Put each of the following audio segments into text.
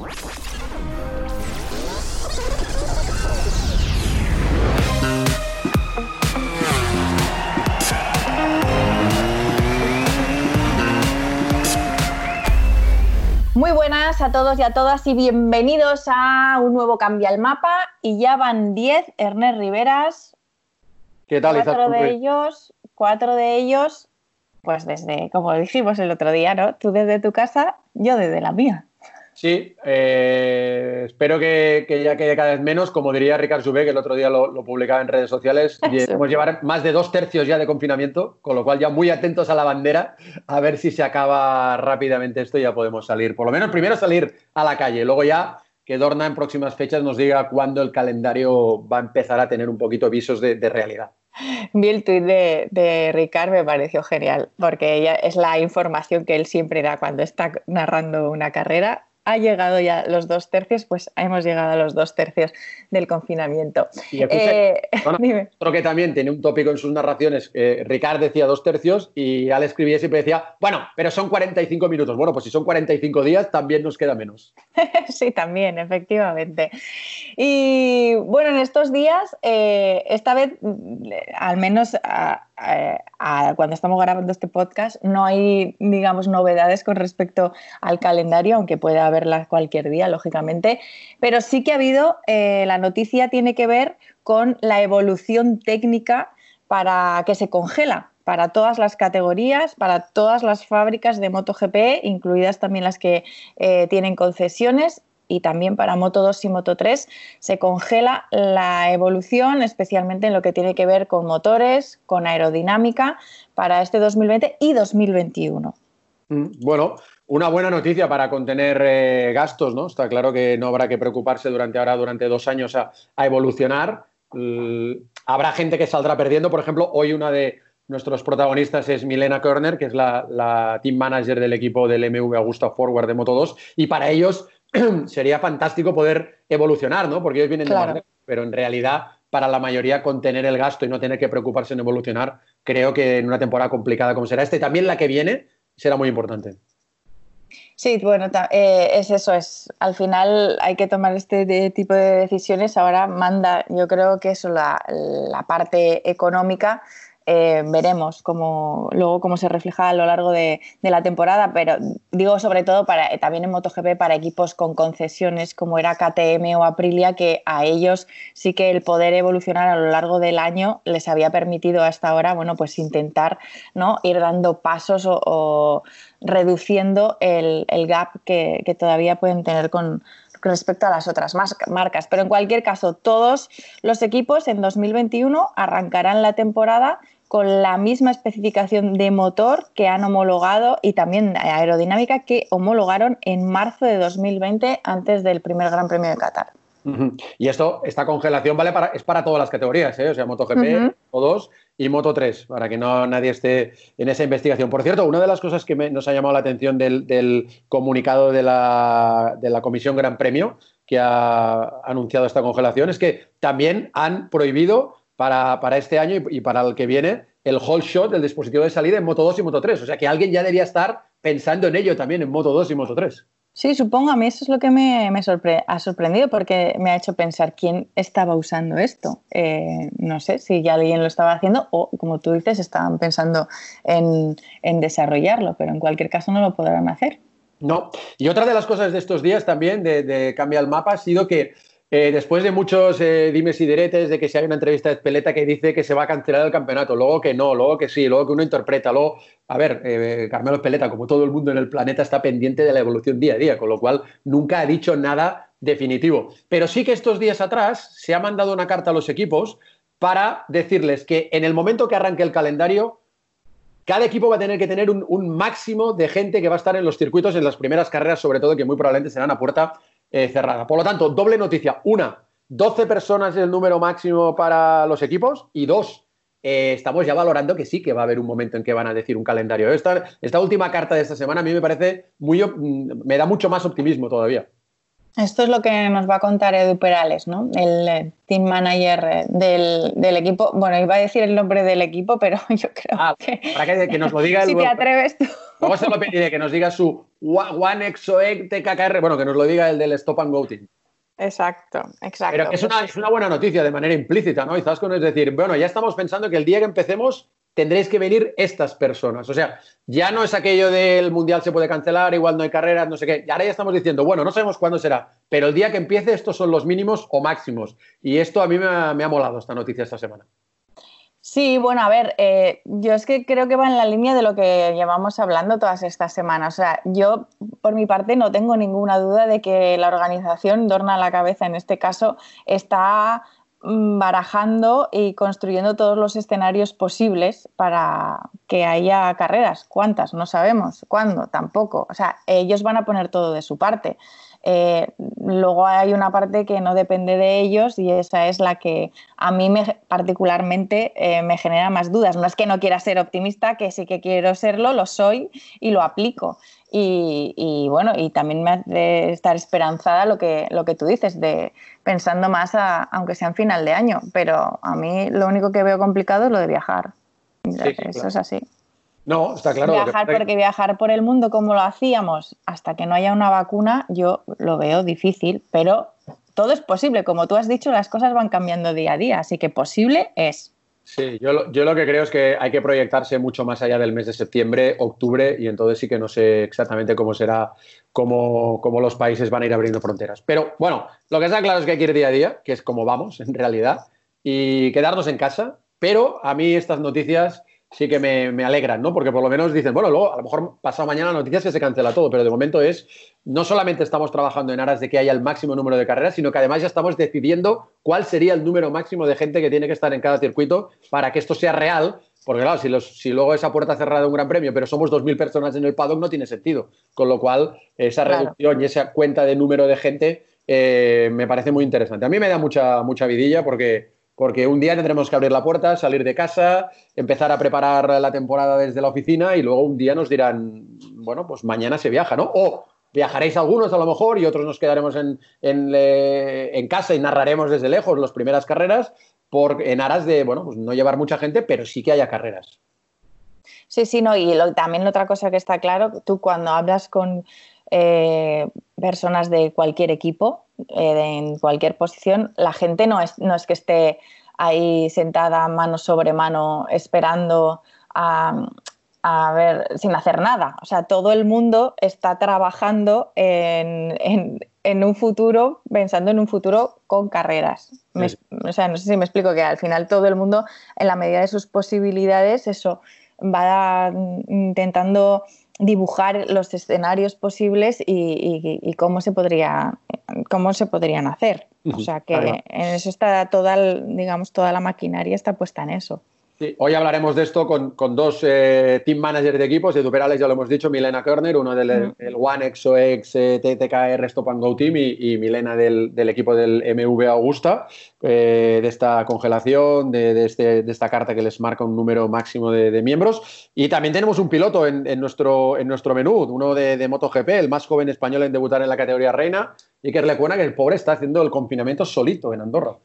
Muy buenas a todos y a todas y bienvenidos a un nuevo Cambia el Mapa. Y ya van 10, Ernest Riveras. ¿Qué tal, Cuatro de ellos, cuatro de ellos, pues desde, como dijimos el otro día, ¿no? Tú desde tu casa, yo desde la mía. Sí, eh, espero que, ya quede cada vez menos. Como diría Ricardo Subé, que el otro día lo, publicaba en redes sociales, debemos llevar más de dos tercios ya de confinamiento, con lo cual ya muy atentos a la bandera, a ver si se acaba rápidamente esto y ya podemos salir. Por lo menos primero salir a la calle, luego ya que Dorna en próximas fechas nos diga cuándo el calendario va a empezar a tener un poquito visos de, realidad. Vi el tuit de, de Ricard, me pareció genial, porque ella es la información que él siempre da cuando está narrando una carrera ha llegado ya los dos tercios, pues hemos llegado a los dos tercios del confinamiento. Y eh, otro que también tiene un tópico en sus narraciones, eh, Ricard decía dos tercios y al escribir siempre decía, bueno, pero son 45 minutos. Bueno, pues si son 45 días, también nos queda menos. sí, también, efectivamente. Y bueno, en estos días, eh, esta vez, al menos cuando estamos grabando este podcast, no hay, digamos, novedades con respecto al calendario, aunque pueda haberlas cualquier día, lógicamente, pero sí que ha habido, eh, la noticia tiene que ver con la evolución técnica para que se congela para todas las categorías, para todas las fábricas de MotoGP, incluidas también las que eh, tienen concesiones y también para Moto 2 y Moto 3 se congela la evolución, especialmente en lo que tiene que ver con motores, con aerodinámica para este 2020 y 2021. Mm, bueno, una buena noticia para contener eh, gastos, ¿no? Está claro que no habrá que preocuparse durante ahora, durante dos años, a, evolucionar. habrá gente que saldrá perdiendo. Por ejemplo, hoy una de nuestros protagonistas es Milena Körner, que es la, team manager del equipo del MV Augusta Forward de Moto 2. Y para ellos sería fantástico poder evolucionar, ¿no? Porque ellos vienen de pero en realidad para la mayoría contener el gasto y no tener que preocuparse en evolucionar, creo que en una temporada complicada como será esta y también la que viene será muy importante. Sí, bueno, eh, es eso, es al final hay que tomar este tipo de decisiones. Ahora manda, yo creo que eso, la, la parte económica eh, veremos cómo, luego cómo se refleja a lo largo de, la temporada, pero digo sobre todo eh, también en MotoGP para equipos con concesiones como era KTM o Aprilia, que a ellos sí que el poder evolucionar a lo largo del año les había permitido hasta ahora, bueno, pues intentar ¿no? ir dando pasos o, reduciendo el, gap que, que todavía pueden tener con, respecto a las otras marcas. Pero en cualquier caso, todos los equipos en 2021 arrancarán la temporada con la misma especificación de motor que han homologado y también aerodinámica que homologaron en marzo de 2020 antes del primer Gran Premio de Qatar. Y esto, esta congelación vale para, es para todas las categorías, ¿eh? o sea, MotoGP, Moto 2 y Moto 3, para que no nadie esté en esa investigación. Por cierto, una de las cosas que nos ha llamado la atención del, comunicado de la, de la Comisión Gran Premio que ha anunciado esta congelación es que también han prohibido para, este año y, para el que viene el whole shot del dispositivo de salida en Moto 2 y Moto 3. O sea que alguien ya debería estar pensando en ello también en Moto 2 y Moto 3. Sí, supongo, a mí eso es lo que me, ha sorprendido porque me ha hecho pensar quién estaba usando esto. Eh, no sé si ya alguien lo estaba haciendo o, como tú dices, estaban pensando en, desarrollarlo, pero en cualquier caso no lo podrán hacer. No, y otra de las cosas de estos días también de, de cambiar el mapa ha sido que eh, después de muchos eh, dimes y diretes de que si hay una entrevista de Peleta que dice que se va a cancelar el campeonato, luego que no, luego que sí, luego que uno interpreta, luego, a ver, eh, Carmelo Espeleta, como todo el mundo en el planeta, está pendiente de la evolución día a día, con lo cual nunca ha dicho nada definitivo. Pero sí que estos días atrás se ha mandado una carta a los equipos para decirles que en el momento que arranque el calendario, cada equipo va a tener que tener un, un, máximo de gente que va a estar en los circuitos en las primeras carreras, sobre todo que muy probablemente serán a puerta eh, cerrada. Por lo tanto, doble noticia. Una, 12 personas es el número máximo para los equipos y dos, eh, estamos ya valorando que sí que va a haber un momento en que van a decir un calendario. Esta, última carta de esta semana a mí me parece muy, mm, me da mucho más optimismo todavía. Esto es lo que nos va a contar Edu Perales, ¿no? El eh, team manager eh, del, equipo. Bueno, iba a decir el nombre del equipo, pero yo creo ah, que. Para que, nos lo diga el. si te atreves tú. Luego se lo pediré que nos diga su One TKKR. Bueno, que nos lo diga el del Stop and Go Team. Exacto, exacto. Pero es una, es una buena noticia de manera implícita, ¿no? Quizás con es decir, bueno, ya estamos pensando que el día que empecemos tendréis que venir estas personas. O sea, ya no es aquello del mundial se puede cancelar, igual no hay carreras, no sé qué. Ahora ya estamos diciendo, bueno, no sabemos cuándo será, pero el día que empiece estos son los mínimos o máximos. Y esto a mí me ha, molado esta noticia esta semana. Sí, bueno, a ver, eh, yo es que creo que va en la línea de lo que llevamos hablando todas estas semanas. O sea, yo por mi parte no tengo ninguna duda de que la organización, Dorna a la cabeza en este caso, está barajando y construyendo todos los escenarios posibles para que haya carreras. ¿Cuántas? No sabemos. ¿Cuándo? Tampoco. O sea, ellos van a poner todo de su parte. Eh, luego hay una parte que no depende de ellos y esa es la que a mí me, particularmente eh, me genera más dudas. No es que no quiera ser optimista, que sí que quiero serlo, lo soy y lo aplico. Y, bueno, y también me hace estar esperanzada lo que, lo que tú dices, de pensando más aunque sea en final de año, pero a mí lo único que veo complicado es lo de viajar. Eso es así. No, está claro. Viajar, porque viajar por el mundo como lo hacíamos hasta que no haya una vacuna, yo lo veo difícil, pero todo es posible. Como tú has dicho, las cosas van cambiando día a día, así que posible es. Sí, yo lo, yo lo, que creo es que hay que proyectarse mucho más allá del mes de septiembre, octubre, y entonces sí que no sé exactamente cómo será, cómo, cómo, los países van a ir abriendo fronteras. Pero bueno, lo que está claro es que hay que ir día a día, que es como vamos en realidad, y quedarnos en casa. Pero a mí estas noticias sí que me, alegran, ¿no? Porque por lo menos dicen, bueno, luego a lo mejor pasado mañana la noticia es que se cancela todo, pero de momento es, no solamente estamos trabajando en aras de que haya el máximo número de carreras, sino que además ya estamos decidiendo cuál sería el número máximo de gente que tiene que estar en cada circuito para que esto sea real. Porque claro, si, los, si luego esa puerta cerrada un gran premio, pero somos 2.000 personas en el paddock, no tiene sentido. Con lo cual, esa reducción y esa cuenta de número de gente eh, me parece muy interesante. A mí me da mucha, mucha vidilla porque porque un día tendremos que abrir la puerta, salir de casa, empezar a preparar la temporada desde la oficina y luego un día nos dirán, bueno, pues mañana se viaja, ¿no? O viajaréis algunos a lo mejor y otros nos quedaremos en, en, casa y narraremos desde lejos las primeras carreras por, en aras de, bueno, pues no llevar mucha gente, pero sí que haya carreras. Sí, sí, no, y también otra cosa que está claro, tú cuando hablas con eh, personas de cualquier equipo, eh, en cualquier posición, la gente no es, no es que esté ahí sentada mano sobre mano esperando a, ver, sin hacer nada. O sea, todo el mundo está trabajando en, un futuro, pensando en un futuro con carreras. o sea, no sé si me explico que al final todo el mundo, en la medida de sus posibilidades, eso va intentando dibujar los escenarios posibles y, cómo se podría cómo se podrían hacer. O sea que en eso está toda, digamos, toda la maquinaria está puesta en eso hoy hablaremos de esto con, dos eh, team managers de equipos, de Duperales ya lo hemos dicho, Milena Körner, uno del One Exoex eh, TTKR Stop and Go Team y, Milena del, equipo del MV Augusta, eh, de esta congelación, este, de, esta carta que les marca un número máximo de, miembros. Y también tenemos un piloto en, nuestro, en nuestro menú, uno de, MotoGP, el más joven español en debutar en la categoría reina, y que le cuenta que el pobre está haciendo el confinamiento solito en Andorra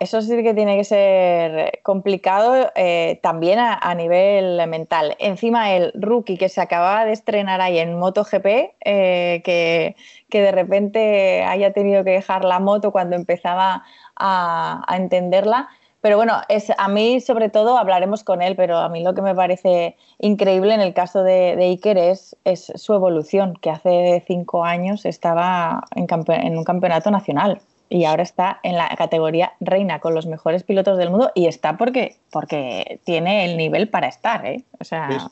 eso sí que tiene que ser complicado eh, también a, nivel mental. Encima el rookie que se acababa de estrenar ahí en MotoGP, eh, que, que, de repente haya tenido que dejar la moto cuando empezaba a, entenderla. Pero bueno, es, a mí sobre todo hablaremos con él, pero a mí lo que me parece increíble en el caso de, Iker es, es, su evolución, que hace cinco años estaba en, en un campeonato nacional y ahora está en la categoría reina con los mejores pilotos del mundo y está porque, porque tiene el nivel para estar, ¿eh? O sea...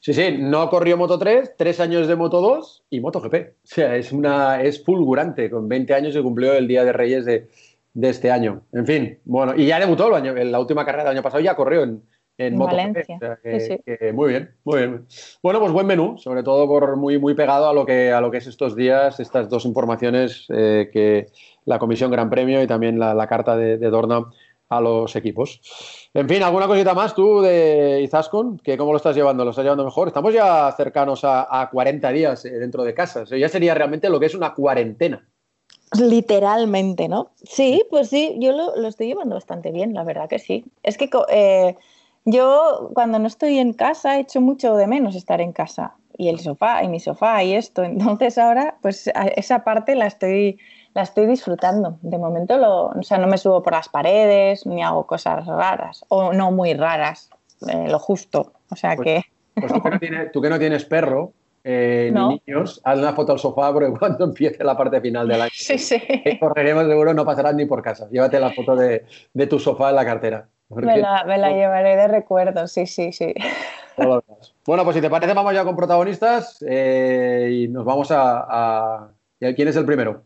Sí, sí, no corrió Moto 3, tres años de Moto 2 y Moto GP. O sea, es, una, es fulgurante. Con 20 años se cumplió el Día de Reyes de, este año. En fin, bueno, y ya debutó el año, en la última carrera del año pasado, ya corrió en, en, Moto Valencia. muy bien, muy bien. Bueno, pues buen menú, sobre todo por muy, muy pegado a lo que, a lo que es estos días, estas dos informaciones eh, que la Comisión Gran Premio y también la, carta de, Dorna a los equipos. En fin, ¿alguna cosita más tú de Izaskun? ¿Que ¿Cómo lo estás llevando? ¿Lo estás llevando mejor? Estamos ya cercanos a, 40 días eh, dentro de casa. ya sería realmente lo que es una cuarentena. Literalmente, ¿no? Sí, pues sí, yo lo, estoy llevando bastante bien, la verdad que sí. Es que eh, yo cuando no estoy en casa echo mucho de menos estar en casa y el sofá y mi sofá y esto. Entonces ahora pues esa parte la estoy, la estoy disfrutando. De momento lo, o sea, no me subo por las paredes ni hago cosas raras o no muy raras, eh, lo justo. O sea pues, que... Pues tú que, no tienes, tú que no tienes perro, eh, niños, haz una foto al sofá porque cuando empiece la parte final del año, sí, sí. correremos seguro, no pasarás ni por casa. Llévate la foto de, de tu sofá en la cartera. Me la, llevaré de recuerdo, sí, sí, sí. Bueno, pues si te parece, vamos ya con protagonistas eh, y nos vamos a, ¿Quién es el primero?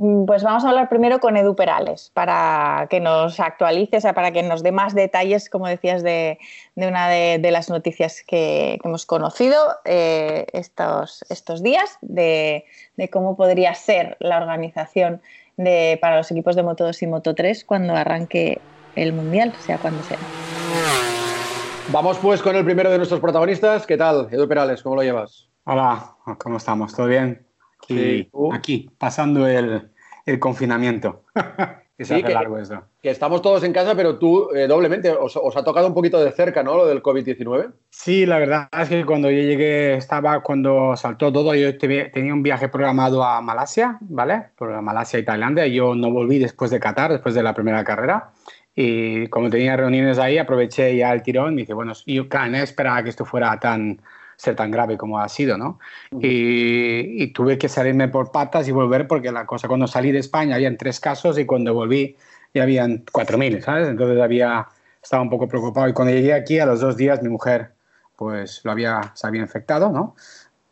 Mm, pues vamos a hablar primero con Edu Perales para que nos actualice, o sea, para que nos dé más detalles, como decías, de, una de, las noticias que, hemos conocido eh, estos, estos días, de, cómo podría ser la organización de, para los equipos de Moto 2 y Moto 3 cuando arranque el Mundial, sea cuando sea. Vamos pues con el primero de nuestros protagonistas. ¿Qué tal, Edu Perales? ¿Cómo lo llevas? Hola, ¿cómo estamos? ¿Todo bien? Aquí, aquí pasando el, el confinamiento. que se hace largo eso. Que estamos todos en casa, pero tú eh, doblemente, os, ha tocado un poquito de cerca, ¿no? Lo del COVID-19. Sí, la verdad es que cuando yo llegué, estaba cuando saltó todo, yo tenía un viaje programado a Malasia, ¿vale? Por Malasia y Tailandia, yo no volví después de Qatar, después de la primera carrera. Y como tenía reuniones ahí, aproveché ya el tirón y dije, bueno, yo claro, no esperaba que esto fuera tan ser tan grave como ha sido, ¿no? Y, tuve que salirme por patas y volver porque la cosa, cuando salí de España habían tres casos y cuando volví ya habían 4.000, ¿sabes? Entonces había, estaba un poco preocupado y cuando llegué aquí a los dos días mi mujer pues lo había, se había infectado, ¿no?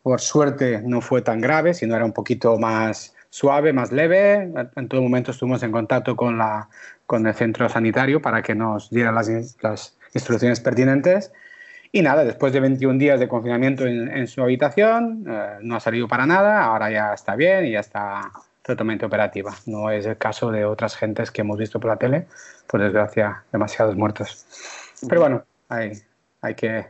Por suerte no fue tan grave, sino era un poquito más suave, más leve. En todo momento estuvimos en contacto con, la, con el centro sanitario para que nos diera las, las instrucciones pertinentes. Y nada, después de 21 días de confinamiento en, su habitación, eh, no ha salido para nada, ahora ya está bien y ya está totalmente operativa. No es el caso de otras gentes que hemos visto por la tele, por desgracia, demasiados muertos. Pero bueno, hay, hay que,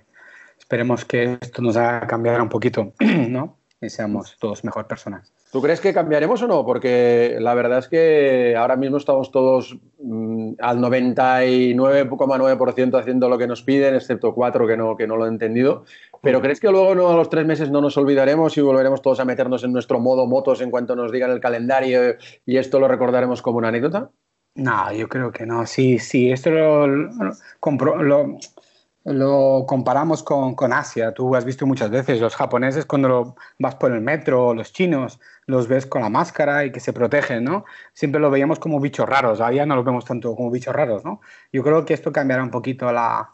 esperemos que esto nos haga cambiar un poquito, ¿no? Y seamos todos mejor personas. ¿Tú crees que cambiaremos o no? Porque la verdad es que ahora mismo estamos todos mm, al 99,9% haciendo lo que nos piden, excepto cuatro que no, que no lo he entendido. ¿Pero crees que luego no, a los tres meses no nos olvidaremos y volveremos todos a meternos en nuestro modo motos en cuanto nos digan el calendario y esto lo recordaremos como una anécdota? No, yo creo que no. Sí, sí, esto lo, lo, lo lo comparamos con, con, Asia. Tú has visto muchas veces los japoneses cuando vas por el metro, los chinos, los ves con la máscara y que se protegen, ¿no? Siempre lo veíamos como bichos raros. Ahora ya no lo vemos tanto como bichos raros, ¿no? Yo creo que esto cambiará un poquito la,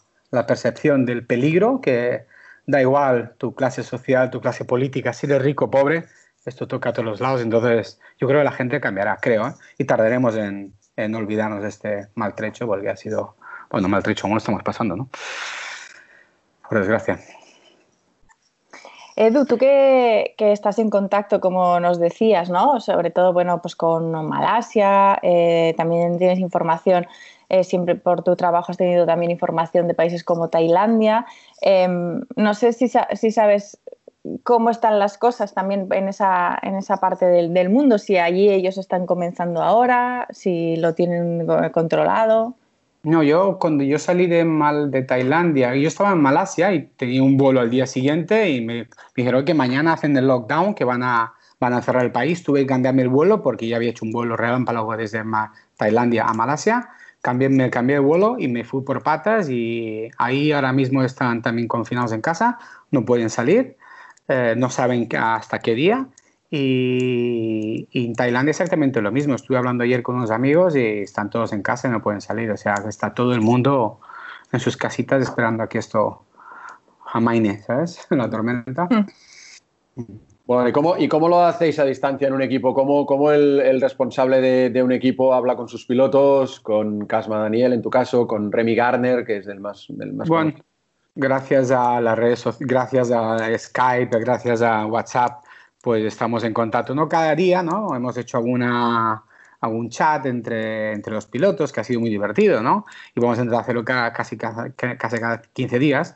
percepción del peligro, que da igual tu clase social, tu clase política, si eres rico o pobre, esto toca a todos los lados. Entonces, yo creo que la gente cambiará, creo, ¿eh? y tardaremos en, en olvidarnos de este maltrecho porque ha sido bueno, maltrecho como lo estamos pasando, ¿no? Por desgracia. Edu, tú que, estás en contacto, como nos decías, ¿no? Sobre todo, bueno, pues con Malasia, eh, también tienes información, eh, siempre por tu trabajo has tenido también información de países como Tailandia. Em, no sé si, si, sabes cómo están las cosas también en esa, en esa parte del, del mundo, si allí ellos están comenzando ahora, si lo tienen controlado. No, yo cuando yo salí de, Mal, de Tailandia, yo estaba en Malasia y tenía un vuelo al día siguiente y me, dijeron que mañana hacen el lockdown, que van a, van a cerrar el país. Tuve que cambiarme el vuelo porque ya había hecho un vuelo relámpago desde Tailandia a Malasia. Cambié, me cambié de vuelo y me fui por patas y ahí ahora mismo están también confinados en casa, no pueden salir, eh, no saben hasta qué día y, en Tailandia exactamente lo mismo. Estuve hablando ayer con unos amigos y están todos en casa y no pueden salir. O sea, está todo el mundo en sus casitas esperando a que esto amaine, ¿sabes? La tormenta. Hmm. Bueno, ¿y cómo, ¿y cómo lo hacéis a distancia en un equipo? ¿Cómo, cómo el, el, responsable de, de, un equipo habla con sus pilotos, con Casma Daniel en tu caso, con Remy Garner, que es el más... El más bueno, gracias a las redes gracias a Skype, gracias a WhatsApp, pues estamos en contacto, no cada día, ¿no? Hemos hecho alguna, algún chat entre, entre los pilotos que ha sido muy divertido, ¿no? Y vamos a intentar hacerlo casi, casi, casi cada 15 días.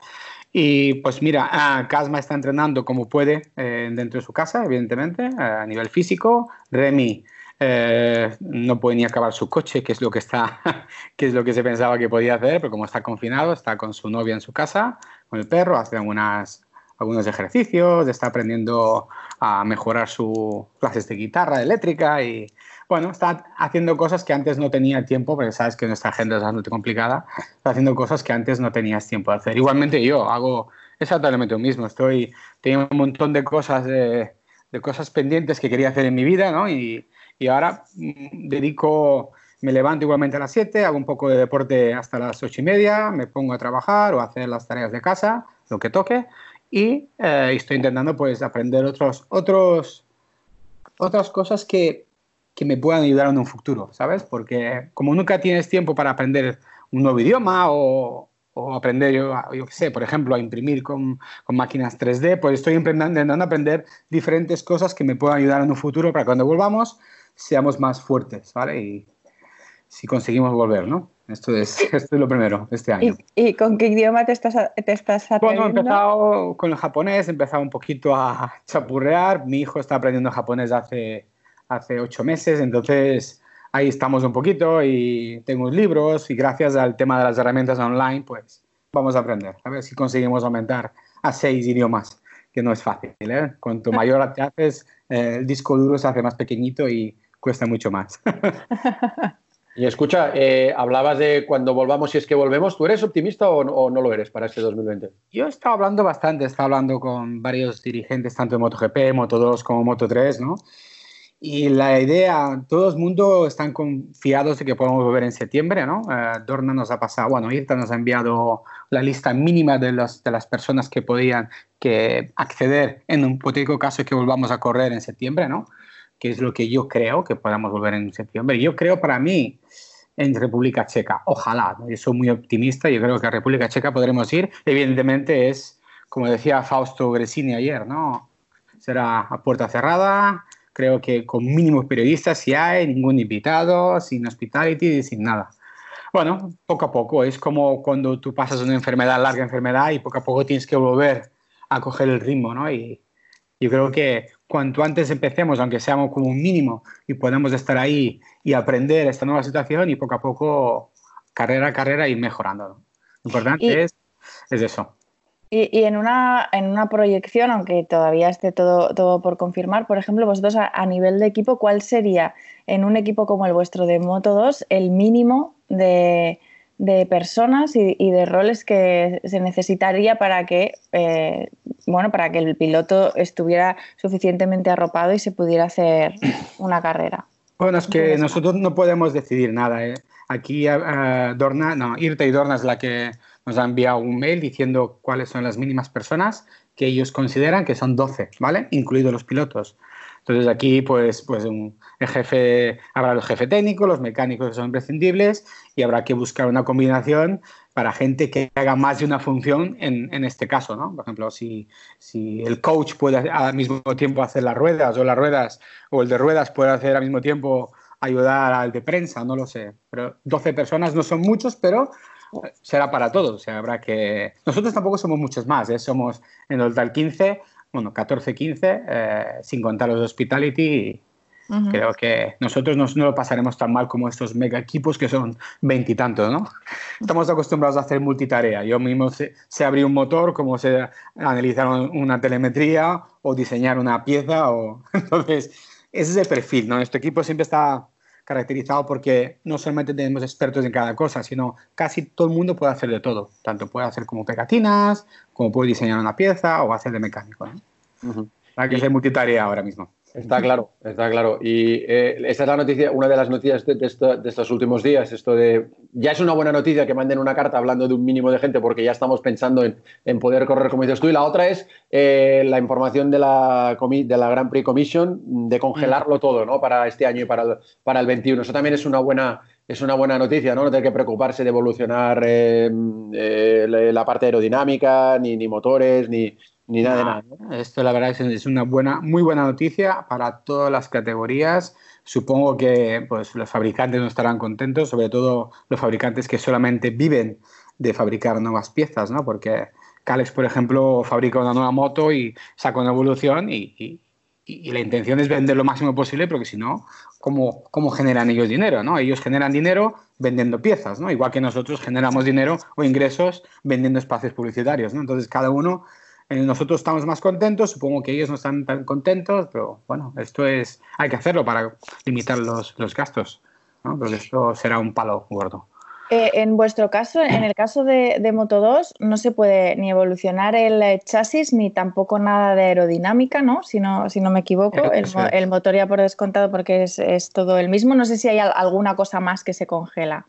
Y pues mira, Casma está entrenando como puede eh, dentro de su casa, evidentemente, a nivel físico. Remy eh, no puede ni acabar su coche, que es lo que está, que es lo que se pensaba que podía hacer, pero como está confinado, está con su novia en su casa, con el perro, hace algunas, algunos ejercicios, está aprendiendo a mejorar sus clases de guitarra eléctrica y bueno, está haciendo cosas que antes no tenía tiempo, porque sabes que nuestra agenda es bastante complicada, está haciendo cosas que antes no tenías tiempo de hacer. Igualmente yo hago exactamente lo mismo, estoy, tengo un montón de cosas, de, de cosas pendientes que quería hacer en mi vida, ¿no? Y, y ahora mm, dedico, me levanto igualmente a las 7, hago un poco de deporte hasta las 8 y media, me pongo a trabajar o a hacer las tareas de casa, lo que toque, y eh, estoy intentando pues aprender otros, otros, otras cosas que, que me puedan ayudar en un futuro, ¿sabes? Porque como nunca tienes tiempo para aprender un nuevo idioma o, o aprender, yo, yo qué sé, por ejemplo, a imprimir con, con, máquinas 3D, pues estoy intentando aprender diferentes cosas que me puedan ayudar en un futuro para cuando volvamos seamos más fuertes, ¿vale? Y si conseguimos volver, ¿no? Esto es, esto es lo primero este año. ¿Y, con qué idioma te estás, te estás Bueno, he empezado con el japonés, he empezado un poquito a chapurrear. Mi hijo está aprendiendo japonés hace, hace ocho meses, entonces ahí estamos un poquito y tengo libros y gracias al tema de las herramientas online, pues vamos a aprender. A ver si conseguimos aumentar a seis idiomas, que no es fácil. ¿eh? Cuanto mayor te haces, eh, el disco duro se hace más pequeñito y cuesta mucho más. y escucha, eh, hablabas de cuando volvamos, si es que volvemos, ¿tú eres optimista o, no lo eres para este 2020? Yo he estado hablando bastante, he estado hablando con varios dirigentes, tanto de MotoGP, Moto2 como Moto3, ¿no? Y la idea, todo el mundo están confiados de que podamos volver en septiembre, ¿no? Eh, Dorna nos ha pasado, bueno, IRTA nos ha enviado la lista mínima de, los, de las personas que podían que acceder en un hipotético caso que volvamos a correr en septiembre, ¿no? Que es lo que yo creo que podamos volver en septiembre. Yo creo para mí en República Checa, ojalá, yo soy muy optimista, yo creo que a República Checa podremos ir. Evidentemente es, como decía Fausto Gresini ayer, ¿no? Será a puerta cerrada, creo que con mínimos periodistas si hay, ningún invitado, sin hospitality, sin nada. Bueno, poco a poco, es como cuando tú pasas una enfermedad, larga enfermedad, y poco a poco tienes que volver a coger el ritmo, ¿no? Y yo creo que cuanto antes empecemos, aunque seamos como un mínimo, y podamos estar ahí y aprender esta nueva situación y poco a poco, carrera a carrera, ir mejorando. Lo importante es, es eso. Y, en, una, en una proyección, aunque todavía esté todo, todo por confirmar, por ejemplo, vosotros a, nivel de equipo, ¿cuál sería en un equipo como el vuestro de Moto 2 el mínimo de, de personas y, de roles que se necesitaría para que, eh, bueno, para que el piloto estuviera suficientemente arropado y se pudiera hacer una carrera. Bueno, es que nosotros no podemos decidir nada. ¿eh? Aquí uh, Dorna, no, Irta y Dorna es la que nos ha enviado un mail diciendo cuáles son las mínimas personas que ellos consideran que son 12, ¿vale? Incluidos los pilotos. Entonces aquí, pues, pues un, el jefe, habrá el jefe técnico, los mecánicos que son imprescindibles y habrá que buscar una combinación para gente que haga más de una función en, en este caso, ¿no? Por ejemplo, si, si, el coach puede al mismo tiempo hacer las ruedas o las ruedas o el de ruedas puede hacer al mismo tiempo ayudar al de prensa, no lo sé. Pero 12 personas no son muchos, pero será para todos. O sea, habrá que... Nosotros tampoco somos muchos más, ¿eh? somos en total 15, bueno, 14, 15, eh, sin contar los hospitality. Creo que nosotros no, no, lo pasaremos tan mal como estos mega equipos que son veintitantos, ¿no? Estamos acostumbrados a hacer multitarea. Yo mismo sé, abrir un motor, como sé analizar una telemetría o diseñar una pieza. O... Entonces, ese es el perfil, ¿no? Nuestro equipo siempre está caracterizado porque no solamente tenemos expertos en cada cosa, sino casi todo el mundo puede hacer de todo. Tanto puede hacer como pegatinas, como puede diseñar una pieza o hacer de mecánico. ¿no? Hay que ser multitarea ahora mismo. Está claro, está claro. Y eh, esa es la noticia, una de las noticias de, estos últimos días. Esto de ya es una buena noticia que manden una carta hablando de un mínimo de gente porque ya estamos pensando en, poder correr como dices tú. Y la otra es eh, la información de la, de la Grand Prix Commission de congelarlo mm. todo, ¿no? Para este año y para el, para el 21. Eso también es una buena es una buena noticia, ¿no? No tener que preocuparse de evolucionar eh, la parte aerodinámica, ni, ni motores, ni, ni nada de nada. Esto la verdad es una buena, muy buena noticia para todas las categorías. Supongo que pues, los fabricantes no estarán contentos, sobre todo los fabricantes que solamente viven de fabricar nuevas piezas, ¿no? Porque Calex, por ejemplo, fabrica una nueva moto y saca una evolución y, y, la intención es vender lo máximo posible, porque si no, ¿cómo, ¿cómo, generan ellos dinero? ¿no? Ellos generan dinero vendiendo piezas, ¿no? igual que nosotros generamos dinero o ingresos vendiendo espacios publicitarios. ¿no? Entonces, cada uno, eh, nosotros estamos más contentos, supongo que ellos no están tan contentos, pero bueno, esto es, hay que hacerlo para limitar los, los gastos, ¿no? porque esto será un palo gordo. Eh, en vuestro caso, en el caso de, Moto 2, no se puede ni evolucionar el eh, chasis ni tampoco nada de aerodinámica, ¿no? Si no, si no me equivoco, el, motor ya por descontado porque es, todo el mismo. No sé si hay alguna cosa más que se congela.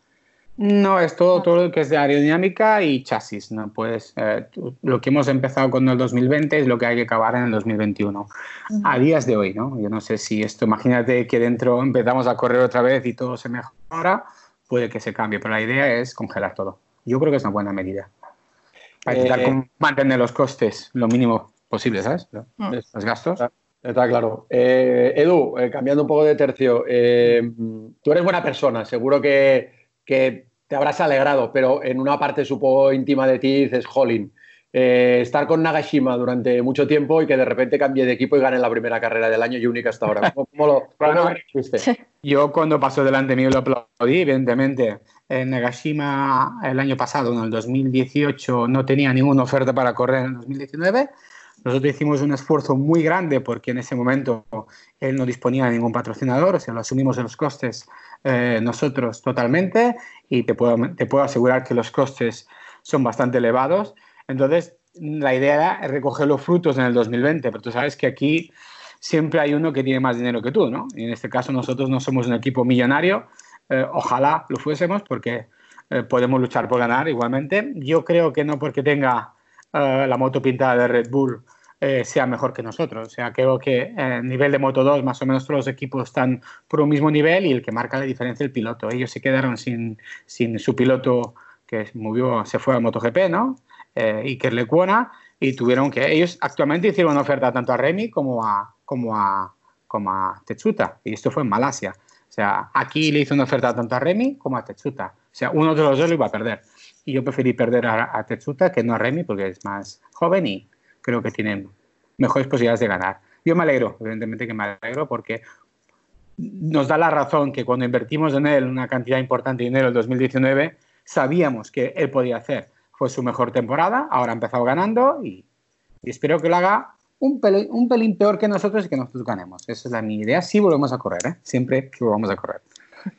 No, es todo, todo lo que es de aerodinámica y chasis. ¿no? Pues eh, lo que hemos empezado con el 2020 es lo que hay que acabar en el 2021. A días de hoy, ¿no? Yo no sé si esto, imagínate que dentro empezamos a correr otra vez y todo se mejora puede que se cambie, pero la idea es congelar todo. Yo creo que es una buena medida. Para intentar eh, mantener los costes lo mínimo posible, ¿sabes? Mm. Los gastos. Está, claro. Eh, Edu, eh, cambiando un poco de tercio, tú eres buena persona, seguro que, que, te habrás alegrado, pero en una parte, supongo, íntima de ti dices, jolín, eh, estar con Nagashima durante mucho tiempo y que de repente cambie de equipo y gane la primera carrera del año y única hasta ahora. ¿Cómo, lo, Yo cuando pasó delante mío lo aplaudí, evidentemente. En Nagashima el año pasado, en el 2018, no tenía ninguna oferta para correr en el 2019. Nosotros hicimos un esfuerzo muy grande porque en ese momento él no disponía de ningún patrocinador, o sea, lo asumimos en los costes eh, nosotros totalmente y te puedo, te puedo asegurar que los costes son bastante elevados. Entonces, la idea era recoger los frutos en el 2020, pero tú sabes que aquí siempre hay uno que tiene más dinero que tú, ¿no? Y en este caso nosotros no somos un equipo millonario, eh, ojalá lo fuésemos porque eh, podemos luchar por ganar igualmente. Yo creo que no porque tenga eh, la moto pintada de Red Bull sea mejor que nosotros. O sea, creo que a nivel de Moto 2 más o menos todos los equipos están por un mismo nivel y el que marca la diferencia es el piloto. Ellos se quedaron sin, sin su piloto que movió, se fue a MotoGP, ¿no? Eh, Iker Lecuona y tuvieron que ellos actualmente hicieron una oferta tanto a Remy como a como a como a Tetsuta y esto fue en Malasia. O sea aquí le hizo una oferta tanto a Remy como a Tetsuta. O sea uno de los dos lo iba a perder. Y yo preferí perder a, Tetsuta que no a Remy porque es más joven y creo que tiene mejores posibilidades de ganar. Yo me alegro evidentemente que me alegro porque nos da la razón que cuando invertimos en él una cantidad importante de dinero en 2019 sabíamos que él podía hacer fue su mejor temporada, ahora ha empezado ganando y, espero que lo haga un pelín, un pelín, peor que nosotros y que nosotros ganemos. Esa es la mi idea. Sí volvemos a correr, ¿eh? siempre que volvamos a correr.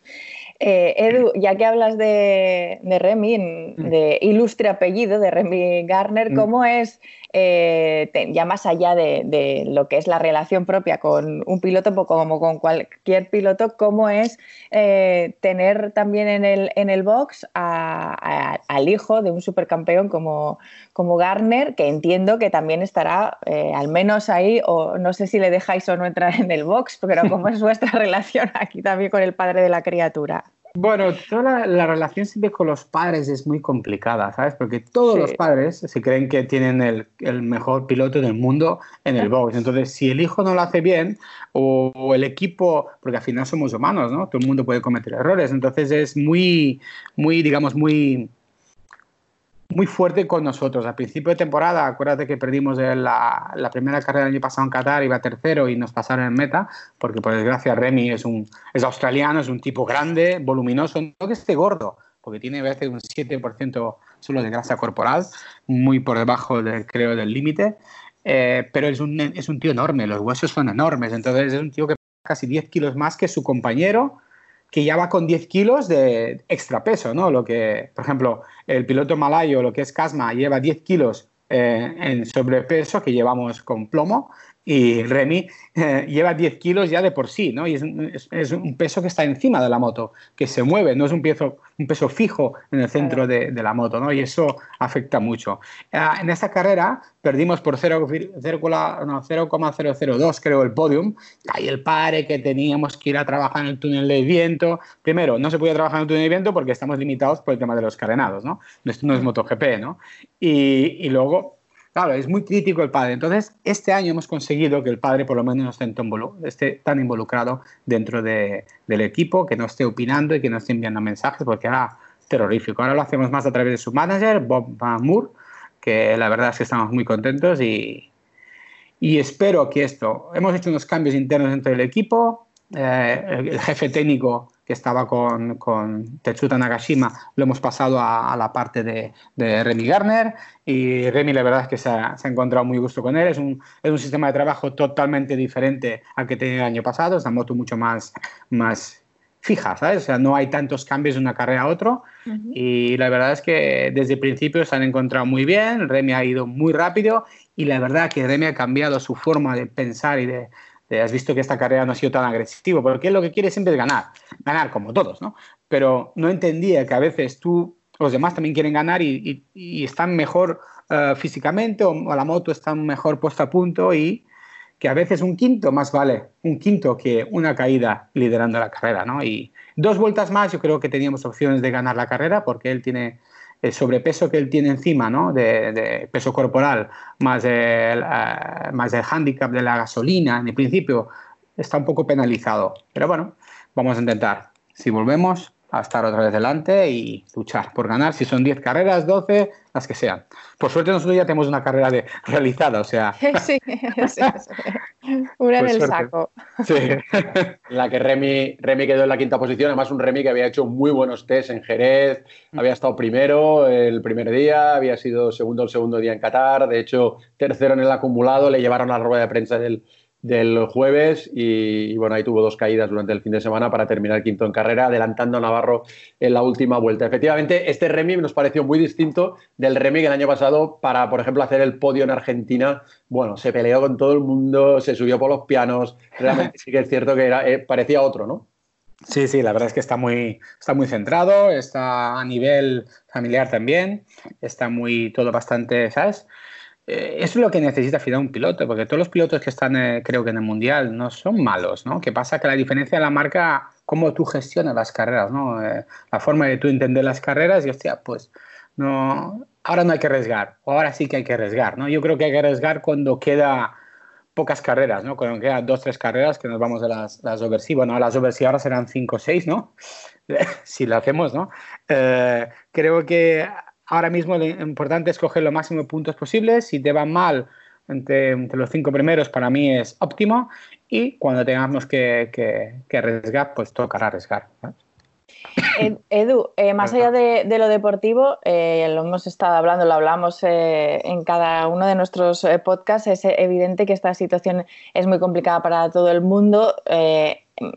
Eh, Edu, ya que hablas de, de Remy, mm. de ilustre apellido de Remy Garner, mm. ¿cómo es eh, ya más allá de, lo que es la relación propia con un piloto, pues como con cualquier piloto, cómo es eh, tener también en el, en el box al hijo de un supercampeón como, como Garner, que entiendo que también estará eh, al menos ahí, o no sé si le dejáis o no entrar en el box, pero cómo es vuestra relación aquí también con el padre de la criatura. Bueno, toda la, relación siempre con los padres es muy complicada, ¿sabes? Porque todos los padres se creen que tienen el, el, mejor piloto del mundo en el box. Entonces, si el hijo no lo hace bien, o, el equipo, porque al final somos humanos, ¿no? Todo el mundo puede cometer errores. Entonces, es muy, muy, digamos, muy muy fuerte con nosotros. Al principio de temporada, acuérdate que perdimos la, la, primera carrera el año pasado en Qatar, iba tercero y nos pasaron en meta, porque por desgracia Remy es, un, es australiano, es un tipo grande, voluminoso, no que esté gordo, porque tiene a veces un 7% solo de grasa corporal, muy por debajo, de, creo, del límite, eh, pero es un, es un tío enorme, los huesos son enormes, entonces es un tío que casi 10 kilos más que su compañero, que ya va con 10 kilos de extra peso, ¿no? Lo que, por ejemplo, el piloto malayo, lo que es Casma, lleva 10 kilos eh, en sobrepeso que llevamos con plomo y Remy eh, lleva 10 kilos ya de por sí, ¿no? Y es un, es, un, peso que está encima de la moto, que se mueve, no es un peso, un peso fijo en el centro de, de, la moto, ¿no? Y eso afecta mucho. Eh, en esta carrera perdimos por 0,002, creo, el podium. Hay el pare que teníamos que ir a trabajar en el túnel de viento. Primero, no se podía trabajar en el túnel de viento porque estamos limitados por el tema de los carenados, ¿no? Esto no es MotoGP, ¿no? Y, y luego Claro, es muy crítico el padre. Entonces, este año hemos conseguido que el padre por lo menos no esté, tan involucrado dentro del equipo, que no esté opinando y que no esté enviando mensajes, porque era terrorífico. Ahora lo hacemos más a través de su manager, Bob Moore, que la verdad es que estamos muy contentos y, y espero que esto, hemos hecho unos cambios internos dentro del equipo, eh, el, jefe técnico que estaba con, con, Tetsuta Nagashima lo hemos pasado a, la parte de, de, Remy Garner. Y Remy la verdad es que se ha, se ha, encontrado muy gusto con él, es un, es un sistema de trabajo totalmente diferente al que tenía el año pasado, es una moto mucho más, más fija, ¿sabes? O sea, no hay tantos cambios de una carrera a otro. Y la verdad es que desde el principio se han encontrado muy bien, Remy ha ido muy rápido. Y la verdad que Remy ha cambiado su forma de pensar y de, has visto que esta carrera no ha sido tan agresivo, porque él lo que quiere siempre es ganar, ganar como todos, ¿no? Pero no entendía que a veces tú, los demás también quieren ganar y, están mejor eh, físicamente o, o, la moto está mejor puesta a punto y que a veces un quinto más vale un quinto que una caída liderando la carrera, ¿no? Y dos vueltas más yo creo que teníamos opciones de ganar la carrera porque él tiene el sobrepeso que él tiene encima, ¿no? De, peso corporal, más el, uh, más el hándicap de la gasolina, en el principio está un poco penalizado. Pero bueno, vamos a intentar. Si volvemos, a estar otra vez delante y luchar por ganar. Si son 10 carreras, 12, las que sean. Por suerte nosotros ya tenemos una carrera de, realizada, o sea... Sí, sí, Una en el saco. Sí. la que Remy, Remy quedó en la quinta posición, además un Remy que había hecho muy buenos test en Jerez, mm. había estado primero el primer día, había sido segundo el segundo día en Qatar, de hecho tercero en el acumulado, le llevaron a la rueda de prensa del del jueves y, bueno, ahí tuvo dos caídas durante el fin de semana para terminar quinto en carrera, adelantando a Navarro en la última vuelta. Efectivamente, este Remy nos pareció muy distinto del Remy que el año pasado para, por ejemplo, hacer el podio en Argentina. Bueno, se peleó con todo el mundo, se subió por los pianos, realmente sí que es cierto que era, eh, parecía otro, ¿no? Sí, sí, la verdad es que está muy, está muy centrado, está a nivel familiar también, está muy todo bastante, ¿sabes? Eh, es lo que necesita final un piloto, porque todos los pilotos que están, eh, creo que en el Mundial, no son malos, ¿no? Que pasa que la diferencia de la marca, cómo tú gestionas las carreras, ¿no? Eh, la forma de tú entender las carreras y, hostia, pues, no, ahora no hay que arriesgar, o ahora sí que hay que arriesgar, ¿no? Yo creo que hay que arriesgar cuando queda pocas carreras, ¿no? Cuando quedan dos, tres carreras que nos vamos a las, las overseas, bueno, las overseas ahora serán cinco o seis, ¿no? si lo hacemos, ¿no? creo que ahora mismo lo importante es coger lo máximo de puntos posibles. Si te va mal entre, los cinco primeros, para mí es óptimo. Y cuando tengamos que, arriesgar, pues tocará arriesgar. Edu, eh, más allá de, lo deportivo, eh, lo hemos estado hablando, lo hablamos eh, en cada uno de nuestros podcasts, es evidente que esta situación es muy complicada para todo el mundo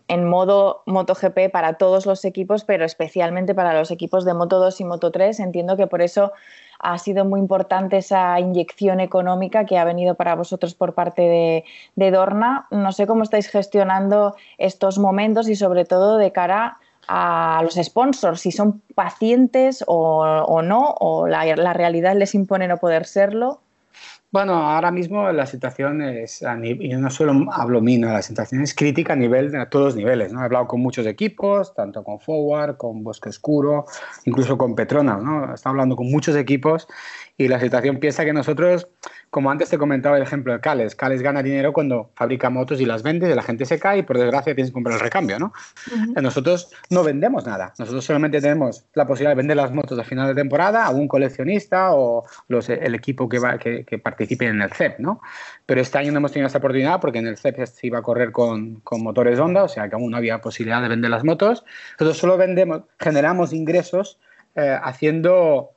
en modo MotoGP para todos los equipos, pero especialmente para los equipos de Moto 2 y Moto 3. Entiendo que por eso ha sido muy importante esa inyección económica que ha venido para vosotros por parte de, Dorna. No sé cómo estáis gestionando estos momentos y sobre todo de cara a los sponsors, si son pacientes o, no, o la, realidad les impone no poder serlo. Bueno, ahora mismo la situación es, y no solo hablo mío, la situación es crítica a, nivel, a todos los niveles. ¿no? He hablado con muchos equipos, tanto con Forward, con Bosque Oscuro, incluso con Petronas. ¿no? He estado hablando con muchos equipos y la situación piensa que nosotros como antes te comentaba el ejemplo de Cales, Cales gana dinero cuando fabrica motos y las vende, y la gente se cae y por desgracia tienes que comprar el recambio, ¿no? Nosotros no vendemos nada, nosotros solamente tenemos la posibilidad de vender las motos a final de temporada a un coleccionista o los, el equipo que, va, que, participe en el CEP, ¿no? Pero este año no hemos tenido esa oportunidad porque en el CEP se iba a correr con, con motores Honda, o sea que aún no había posibilidad de vender las motos. Nosotros solo vendemos, generamos ingresos eh, haciendo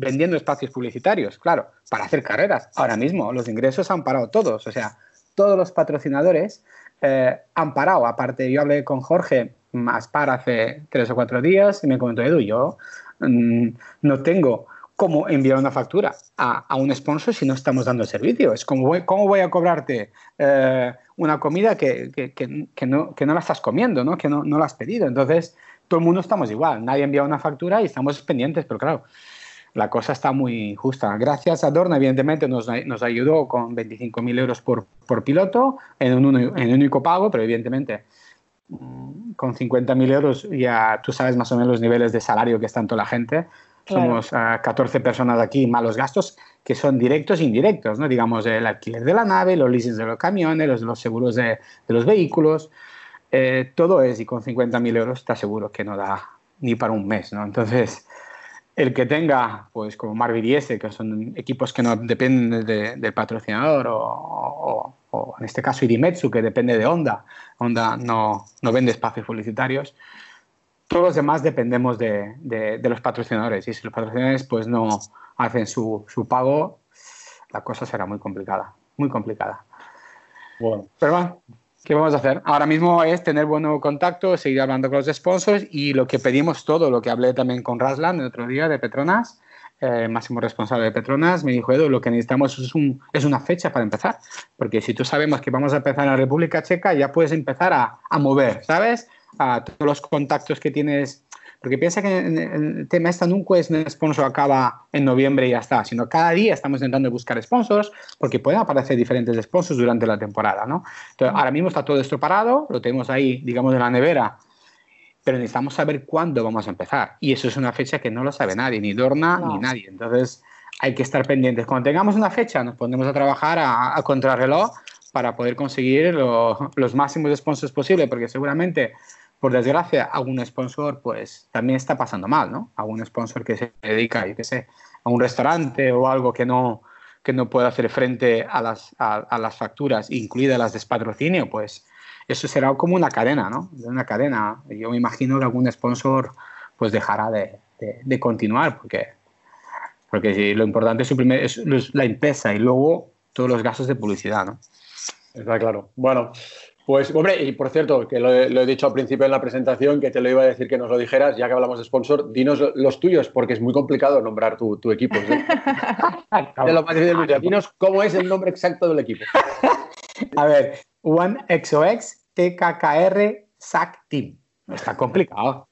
vendiendo espacios publicitarios, claro, para hacer carreras. Ahora mismo los ingresos han parado todos, o sea, todos los patrocinadores eh, han parado. Aparte, yo hablé con Jorge más para hace tres o cuatro días y me comentó, Edu, yo mm, no tengo cómo enviar una factura a, un sponsor si no estamos dando servicio. Es como, ¿cómo voy a cobrarte eh, una comida que, que, no, que, no, la estás comiendo, ¿no? que no, no la has pedido? Entonces, todo el mundo estamos igual. Nadie envía una factura y estamos pendientes, pero claro, la cosa está muy justa. Gracias a Dorna, evidentemente, nos, nos ayudó con 25.000 euros por, por, piloto en un, en único pago, pero evidentemente mm, con 50.000 euros ya tú sabes más o menos los niveles de salario que está en toda la gente. Somos 14 ah, personas aquí, malos gastos que son directos e indirectos, ¿no? digamos el alquiler de la nave, los leasings de los camiones, los, los seguros de, de los vehículos, eh, todo es y con 50.000 euros está seguro que no da ni para un mes. ¿no? Entonces, el que tenga, pues como Marvel y S, que son equipos que no dependen del patrocinador, o, en este caso Irimetsu, que depende de Honda. Honda no, no vende espacios publicitarios. Todos los demás dependemos de, de, los patrocinadores y si los patrocinadores pues no hacen su, su pago, la cosa será muy complicada, muy complicada. Bueno. Pero bueno, ¿Qué vamos a hacer? Ahora mismo es tener buen contacto, seguir hablando con los sponsors y lo que pedimos todo, lo que hablé también con Raslan el otro día de Petronas, eh, máximo responsable de Petronas, me dijo, Edu, lo que necesitamos es, un, es, una fecha para empezar, porque si tú sabemos que vamos a empezar en la República Checa, ya puedes empezar a, a mover, ¿sabes? A todos los contactos que tienes porque piensa que el tema esta nunca es un sponsor acaba en noviembre y ya está, sino cada día estamos intentando buscar sponsors porque pueden aparecer diferentes sponsors durante la temporada, ¿no? Entonces, ahora mismo está todo esto parado, lo tenemos ahí, digamos, en la nevera, pero necesitamos saber cuándo vamos a empezar. Y eso es una fecha que no lo sabe nadie, ni Dorna, ni nadie. Entonces, hay que estar pendientes. Cuando tengamos una fecha, nos pondremos a trabajar a, contrarreloj para poder conseguir los máximos sponsors posibles, porque seguramente por desgracia, algún sponsor pues también está pasando mal, ¿no? Algún sponsor que se dedica, yo qué sé, a un restaurante o algo que no, que no puede hacer frente a las, a, las facturas, incluidas las de patrocinio, pues eso será como una cadena, ¿no? Una cadena. Yo me imagino que algún sponsor pues dejará de, de, continuar porque, porque lo importante es, es la empresa y luego todos los gastos de publicidad, ¿no? Está claro. Bueno, pues, hombre, y por cierto, que lo he, dicho al principio en la presentación, que te lo iba a decir que nos lo dijeras, ya que hablamos de sponsor, dinos los tuyos, porque es muy complicado nombrar tu, equipo. ¿eh? dinos cómo es el nombre exacto del equipo. a ver, OneXOX TKKR SAC Team. Está complicado.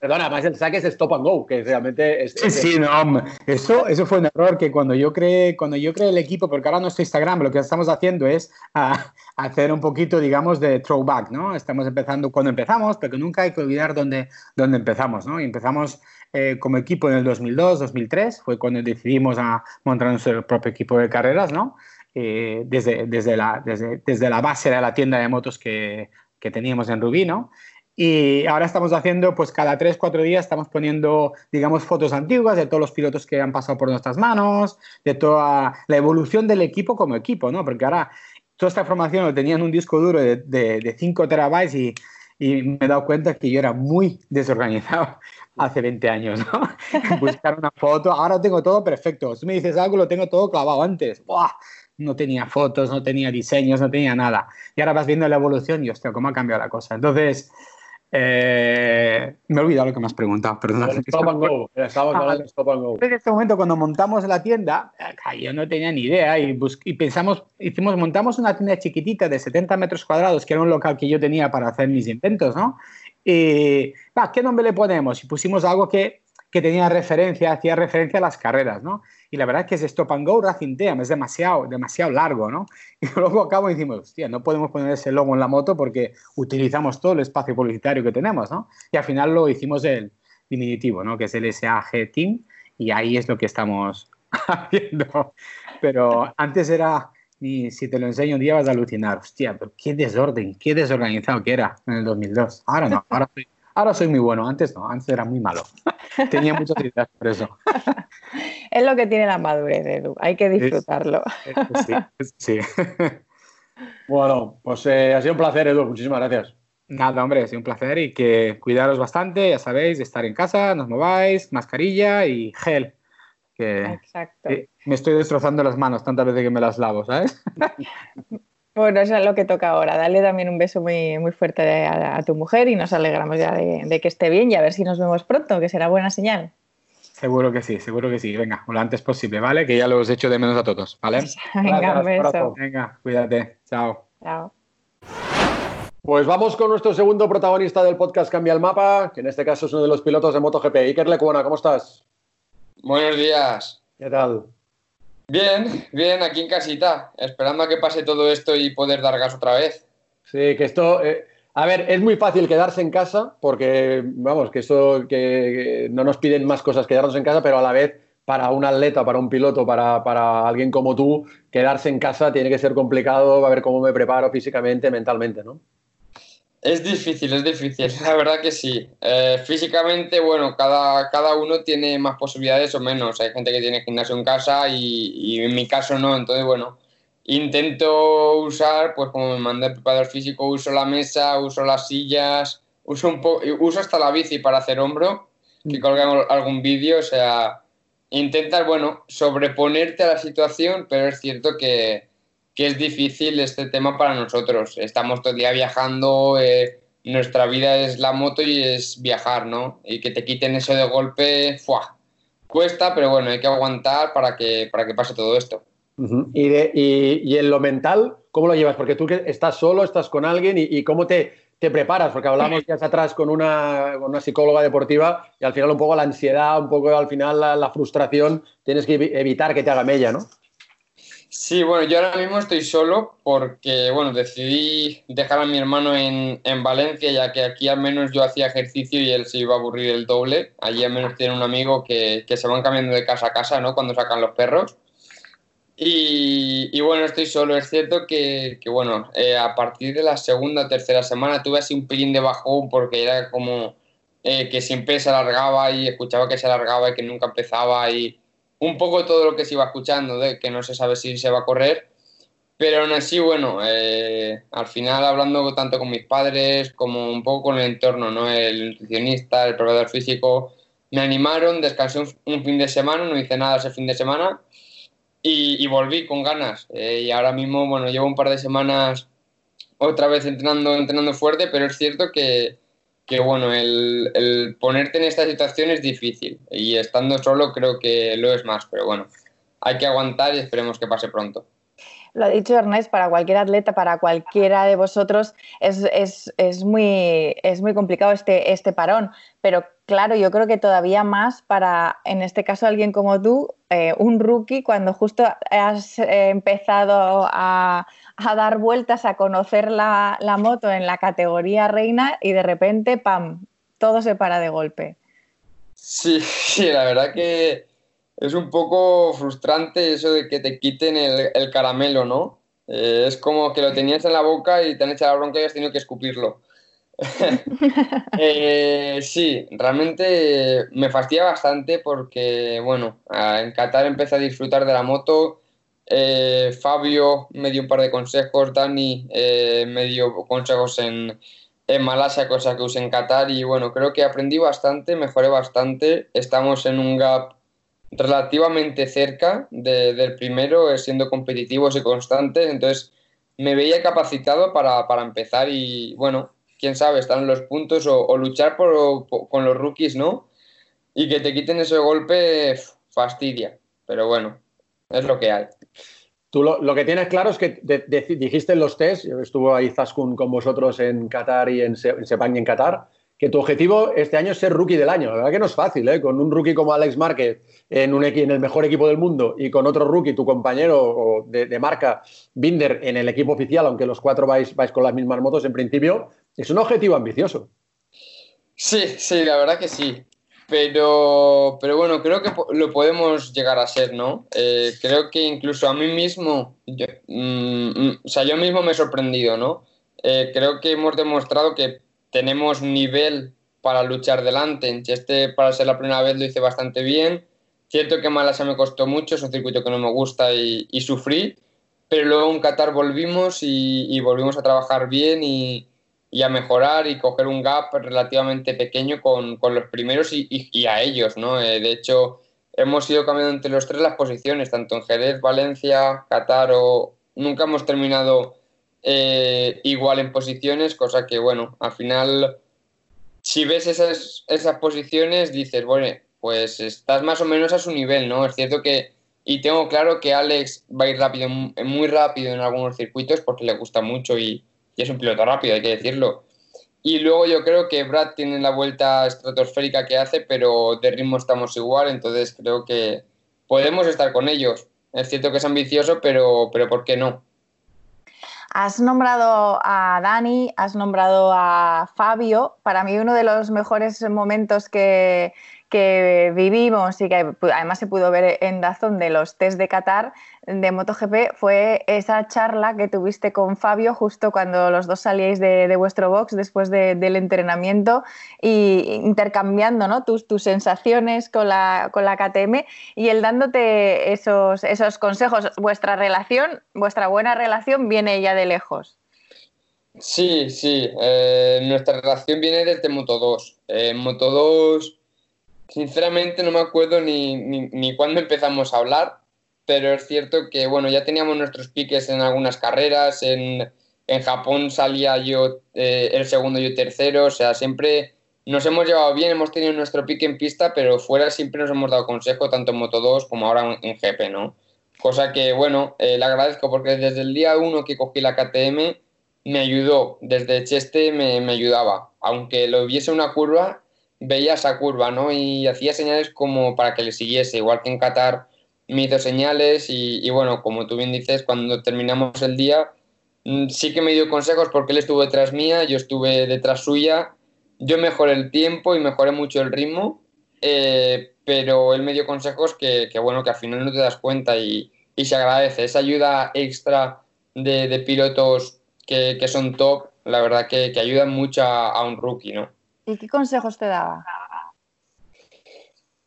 perdona, además el saque es stop and go, que realmente es. Sí, sí, no, eso, eso fue un error que cuando yo creé, cuando yo creé el equipo, porque ahora nuestro Instagram lo que estamos haciendo es ah, hacer un poquito, digamos, de throwback, ¿no? Estamos empezando cuando empezamos, pero nunca hay que olvidar dónde, dónde empezamos, ¿no? Y empezamos eh, como equipo en el 2002, 2003, fue cuando decidimos a montar nuestro propio equipo de carreras, ¿no? Eh, desde, desde, la, desde, desde, la base de la tienda de motos que que teníamos en Rubí, ¿no? Y ahora estamos haciendo, pues cada tres, cuatro días estamos poniendo, digamos, fotos antiguas de todos los pilotos que han pasado por nuestras manos, de toda la evolución del equipo como equipo, ¿no? Porque ahora toda esta información lo tenía en un disco duro de, de, 5 terabytes y, y, me he dado cuenta que yo era muy desorganizado hace 20 años, ¿no? Buscar una foto, ahora tengo todo perfecto. Si me dices algo, lo tengo todo clavado antes. ¡Buah! No tenía fotos, no tenía diseños, no tenía nada. Y ahora vas viendo la evolución y, hostia, cómo ha cambiado la cosa. Entonces, eh, me he olvidado lo que me has preguntado, perdón. Stop and go. Hablando stop and go. En este momento, cuando montamos la tienda, yo no tenía ni idea y, y, pensamos, hicimos, montamos una tienda chiquitita de 70 metros cuadrados, que era un local que yo tenía para hacer mis inventos, ¿no? Y, va, ¿qué nombre le ponemos? Y pusimos algo que, que tenía referencia, hacía referencia a las carreras, ¿no? y la verdad es que es Stop and Go Racing Team, es demasiado, demasiado largo, ¿no? Y luego acabo y decimos, hostia, no podemos poner ese logo en la moto porque utilizamos todo el espacio publicitario que tenemos, ¿no? Y al final lo hicimos el diminutivo, ¿no? Que es el SAG Team y ahí es lo que estamos haciendo. Pero antes era, y si te lo enseño un día vas a alucinar, hostia, pero qué desorden, qué desorganizado que era en el 2002. Ahora no, ahora soy Ahora soy muy bueno, antes no, antes era muy malo. Tenía muchas ideas por eso. es lo que tiene la madurez, Edu, hay que disfrutarlo. sí, sí. bueno, pues eh, ha sido un placer, Edu, muchísimas gracias. Nada, hombre, ha sido un placer y que cuidaros bastante, ya sabéis, estar en casa, nos mováis, mascarilla y gel. Exacto. me estoy destrozando las manos tantas veces que me las lavo, ¿sabes? Bueno, eso es lo que toca ahora. Dale también un beso muy, muy fuerte a, tu mujer y nos alegramos ya de, que esté bien y a ver si nos vemos pronto, que será buena señal. Seguro que sí, seguro que sí. Venga, lo antes posible, ¿vale? Que ya los hecho de menos a todos, ¿vale? Venga, un beso. Venga, cuídate. Chao. Chao. Pues vamos con nuestro segundo protagonista del podcast Cambia el Mapa, que en este caso es uno de los pilotos de MotoGP. Iker Lecuona, ¿cómo estás? Buenos días. ¿Qué tal? Bien, bien, aquí en casita, esperando a que pase todo esto y poder dar gas otra vez. Sí, que esto, eh, a ver, es muy fácil quedarse en casa porque, vamos, que eso, que, no nos piden más cosas que quedarnos en casa, pero a la vez para un atleta, para un piloto, para, para, alguien como tú, quedarse en casa tiene que ser complicado, a ver cómo me preparo físicamente, mentalmente, ¿no? Es difícil, es difícil, la verdad que sí. Eh, físicamente, bueno, cada, cada uno tiene más posibilidades o menos. Hay gente que tiene gimnasio en casa y, y en mi caso no, entonces bueno, intento usar, pues como me manda el preparador físico, uso la mesa, uso las sillas, uso, un uso hasta la bici para hacer hombro, que mm. colgamos algún vídeo, o sea, intentas, bueno, sobreponerte a la situación, pero es cierto que, que es difícil este tema para nosotros. Estamos todo el día viajando, eh, nuestra vida es la moto y es viajar, ¿no? Y que te quiten eso de golpe, ¡fua! Cuesta, pero bueno, hay que aguantar para que, para que pase todo esto. y, de, y, en lo mental, ¿cómo lo llevas? Porque tú que estás solo, estás con alguien y, cómo te, te, preparas, porque hablamos días atrás con una, con una, psicóloga deportiva y al final un poco la ansiedad, un poco al final la, la frustración, tienes que evitar que te haga mella, ¿no? Sí, bueno, yo ahora mismo estoy solo porque, bueno, decidí dejar a mi hermano en, en, Valencia, ya que aquí al menos yo hacía ejercicio y él se iba a aburrir el doble. Allí al menos tiene un amigo que, que se van cambiando de casa a casa, ¿no? Cuando sacan los perros. Y, y bueno, estoy solo. Es cierto que, bueno, eh, a partir de la segunda o tercera semana tuve así un pelín de bajón porque era como eh, que siempre se alargaba y escuchaba que se alargaba y que nunca empezaba y un poco todo lo que se iba escuchando, de que no se sabe si se va a correr, pero aún así, bueno, eh, al final hablando tanto con mis padres como un poco con el entorno, ¿no? El nutricionista, el proveedor físico, me animaron, descansé un, fin de semana, no hice nada ese fin de semana y, volví con ganas. Eh, y ahora mismo, bueno, llevo un par de semanas otra vez entrenando, entrenando fuerte, pero es cierto que, que bueno, el, ponerte en esta situación es difícil y estando solo creo que lo es más, pero bueno, hay que aguantar y esperemos que pase pronto. Lo ha dicho Ernest, para cualquier atleta, para cualquiera de vosotros, es, muy, es muy complicado este, este parón. Pero claro, yo creo que todavía más para, en este caso, alguien como tú, eh, un rookie, cuando justo has eh, empezado a, dar vueltas, a conocer la, moto en la categoría reina y de repente, ¡pam!, todo se para de golpe. Sí, sí, la verdad que es un poco frustrante eso de que te quiten el, caramelo, ¿no? Eh, es como que lo tenías en la boca y te han echado la bronca y has tenido que escupirlo. Eh, sí, realmente me fastidia bastante porque, bueno, en Qatar empecé a disfrutar de la moto eh, Fabio me dio un par de consejos, Dani eh, me dio consejos en, en Malasia, cosa que usé en Qatar y bueno, creo que aprendí bastante, mejoré bastante, estamos en un gap relativamente cerca del primero, eh, siendo competitivos y constantes, entonces me veía capacitado para, empezar y bueno, quién sabe, estar en los puntos o, luchar por, con los rookies, ¿no? Y que te quiten ese golpe fastidia, pero bueno, es lo que hay. Tú lo, que tienes claro es que dijiste en los test, estuvo ahí Zaskun con vosotros en Qatar y en, Sepang y en Qatar, que tu objetivo este año es ser rookie del año. La verdad que no es fácil, ¿eh? Con un rookie como Alex Márquez en, un, en el mejor equipo del mundo y con otro rookie, tu compañero de, marca, Binder, en el equipo oficial, aunque los cuatro vais, vais con las mismas motos en principio, es un objetivo ambicioso. Sí, sí, la verdad que sí. Pero, pero bueno, creo que lo podemos llegar a ser, ¿no? Eh, creo que incluso a mí mismo, yo, mm, mm, o sea, yo mismo me he sorprendido, ¿no? Eh, creo que hemos demostrado que tenemos nivel para luchar delante. Este, para ser la primera vez, lo hice bastante bien. Cierto que Malasia me costó mucho, es un circuito que no me gusta y, sufrí, pero luego en Qatar volvimos y volvimos a trabajar bien y, y a mejorar y coger un gap relativamente pequeño con, con los primeros y, y, a ellos, ¿no? Eh, de hecho, hemos ido cambiando entre los tres las posiciones, tanto en Jerez, Valencia, Qatar o nunca hemos terminado eh, igual en posiciones, cosa que, bueno, al final, si ves esas, esas posiciones, dices, bueno, pues estás más o menos a su nivel, ¿no? Es cierto que, y tengo claro que Alex va a ir rápido, muy rápido en algunos circuitos porque le gusta mucho y, es un piloto rápido, hay que decirlo. Y luego yo creo que Brad tiene la vuelta estratosférica que hace, pero de ritmo estamos igual, entonces creo que podemos estar con ellos. Es cierto que es ambicioso, pero, pero ¿por qué no? Has nombrado a Dani, has nombrado a Fabio. Para mí uno de los mejores momentos que, que vivimos y que además se pudo ver en Dazón de los test de Qatar de MotoGP fue esa charla que tuviste con Fabio justo cuando los dos salíais de, vuestro box después del entrenamiento y intercambiando ¿no? tus, tus sensaciones con la, con la KTM y él dándote esos, esos consejos. Vuestra relación, vuestra buena relación viene ya de lejos. Sí, sí. Eh, nuestra relación viene desde Moto 2. En Moto 2, sinceramente no me acuerdo ni, ni, cuándo empezamos a hablar, pero es cierto que, bueno, ya teníamos nuestros piques en algunas carreras. En, en Japón salía yo eh, el segundo y el tercero. O sea, siempre nos hemos llevado bien, hemos tenido nuestro pique en pista, pero fuera siempre nos hemos dado consejo, tanto en Moto 2 como ahora en, GP, ¿no? Cosa que, bueno, eh, le agradezco porque desde el día uno que cogí la KTM me ayudó, desde Cheste me, me, ayudaba. Aunque lo viese una curva, veía esa curva, ¿no? Y hacía señales como para que le siguiese, igual que en Qatar me hizo señales y, bueno, como tú bien dices, cuando terminamos el día, mm, sí que me dio consejos porque él estuvo detrás mía, yo estuve detrás suya, yo mejoré el tiempo y mejoré mucho el ritmo, eh, pero él me dio consejos que, que, bueno, que al final no te das cuenta y, y se agradece. Esa ayuda extra de, de pilotos que, son top, la verdad que, que ayudan mucho a, un rookie, ¿no? ¿Y qué consejos te daba?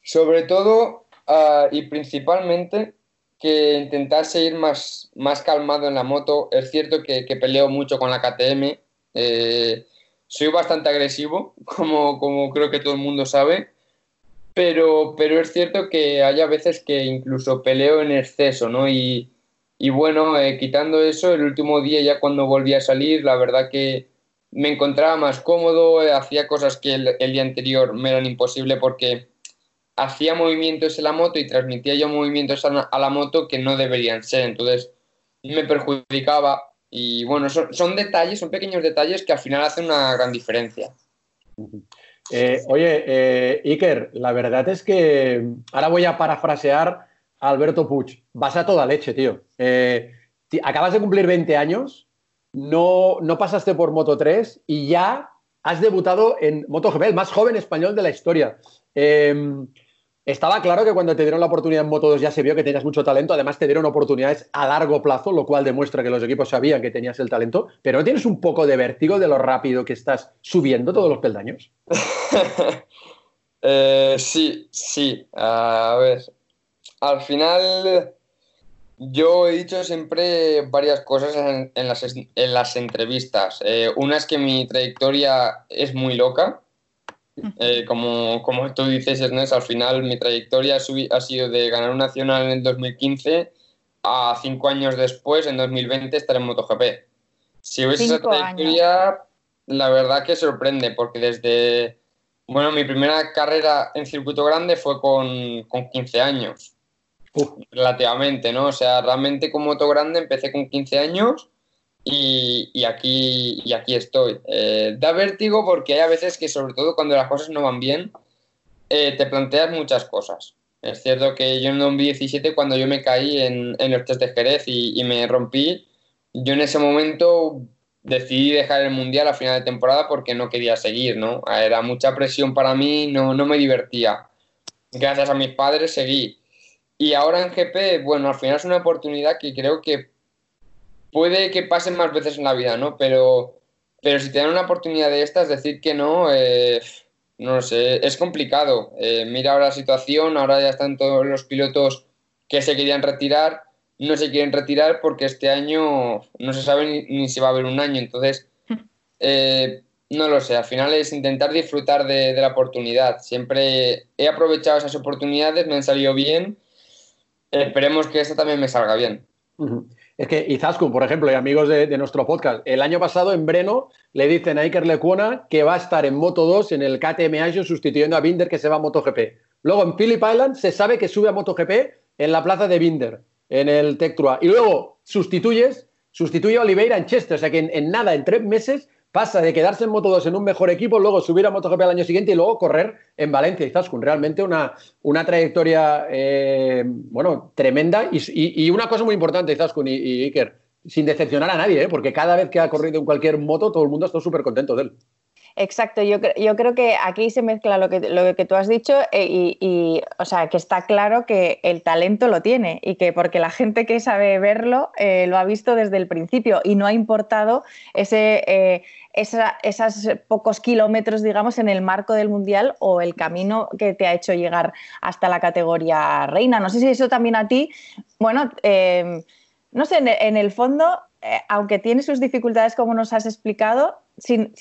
Sobre todo ah, y principalmente que intentase ir más, más calmado en la moto. Es cierto que, peleo mucho con la KTM. Eh, soy bastante agresivo, como, como creo que todo el mundo sabe. Pero, pero es cierto que hay a veces que incluso peleo en exceso, ¿no? Y, y bueno, eh, quitando eso, el último día ya cuando volví a salir, la verdad que me encontraba más cómodo, eh, hacía cosas que el, día anterior me eran imposible porque hacía movimientos en la moto y transmitía yo movimientos a, la moto que no deberían ser, entonces me perjudicaba y bueno, son, detalles, son pequeños detalles que al final hacen una gran diferencia. Eh, oye, Iker, la verdad es que ahora voy a parafrasear Alberto Puig, vas a toda leche, tío. Eh, acabas de cumplir 20 años, no, no pasaste por Moto 3 y ya has debutado en MotoGP, el más joven español de la historia. Em, estaba claro que cuando te dieron la oportunidad en Moto 2 ya se vio que tenías mucho talento, además te dieron oportunidades a largo plazo, lo cual demuestra que los equipos sabían que tenías el talento, pero ¿no tienes un poco de vértigo de lo rápido que estás subiendo todos los peldaños? Eh, sí, sí. A ver, al final yo he dicho siempre varias cosas en, las, entrevistas. Eh, una es que mi trayectoria es muy loca. Eh, como, como, tú dices, Ernest, al final mi trayectoria ha sido de ganar un nacional en el 2015 a cinco años después, en 2020, estar en MotoGP. Si ves esa trayectoria, la verdad que sorprende, porque desde, bueno, mi primera carrera en circuito grande fue con, con 15 años relativamente, ¿no? O sea, realmente con moto grande empecé con 15 años y, aquí, y aquí estoy. Eh, da vértigo porque hay a veces que, sobre todo cuando las cosas no van bien, eh, te planteas muchas cosas. Es cierto que yo en 2017, cuando yo me caí en, en los test de Jerez y, me rompí, yo en ese momento decidí dejar el mundial a final de temporada porque no quería seguir, ¿no? Era mucha presión para mí, no, no me divertía. Gracias a mis padres seguí. Y ahora en GP, bueno, al final es una oportunidad que creo que puede que pasen más veces en la vida, ¿no? Pero, pero si te dan una oportunidad de estas, decir que no, eh, no sé, es complicado. Eh, mira ahora la situación, ahora ya están todos los pilotos que se querían retirar, no se quieren retirar porque este año no se sabe ni, si va a haber un año. Entonces, eh, no lo sé, al final es intentar disfrutar de, de la oportunidad. Siempre he aprovechado esas oportunidades, me han salido bien Esperemos que esto también me salga bien. Es que Izaskun, por ejemplo, y amigos de, nuestro podcast, el año pasado en Breno le dicen a Iker Lecuona que va a estar en Moto 2 en el KTM Asia sustituyendo a Binder que se va a MotoGP. Luego en Phillip Island se sabe que sube a MotoGP en la plaza de Binder, en el Tech Y luego sustituyes, sustituye a Oliveira en Chester. O sea que en nada, en tres meses, pasa de quedarse en Moto 2 en un mejor equipo, luego subir a MotoGP al año siguiente y luego correr en Valencia y. Realmente una, una trayectoria, eh, bueno, tremenda y, una cosa muy importante, Zaskun y, Iker, sin decepcionar a nadie, ¿eh? porque cada vez que ha corrido en cualquier moto, todo el mundo está súper contento de él. Exacto, yo, yo creo que aquí se mezcla lo que, lo que tú has dicho eh, y, o sea, que está claro que el talento lo tiene y que porque la gente que sabe verlo eh, lo ha visto desde el principio y no ha importado ese, eh, esos pocos kilómetros, digamos, en el marco del Mundial o el camino que te ha hecho llegar hasta la categoría reina. No sé si eso también a ti, bueno, no sé, en, el fondo, aunque tiene sus dificultades como nos has explicado, si,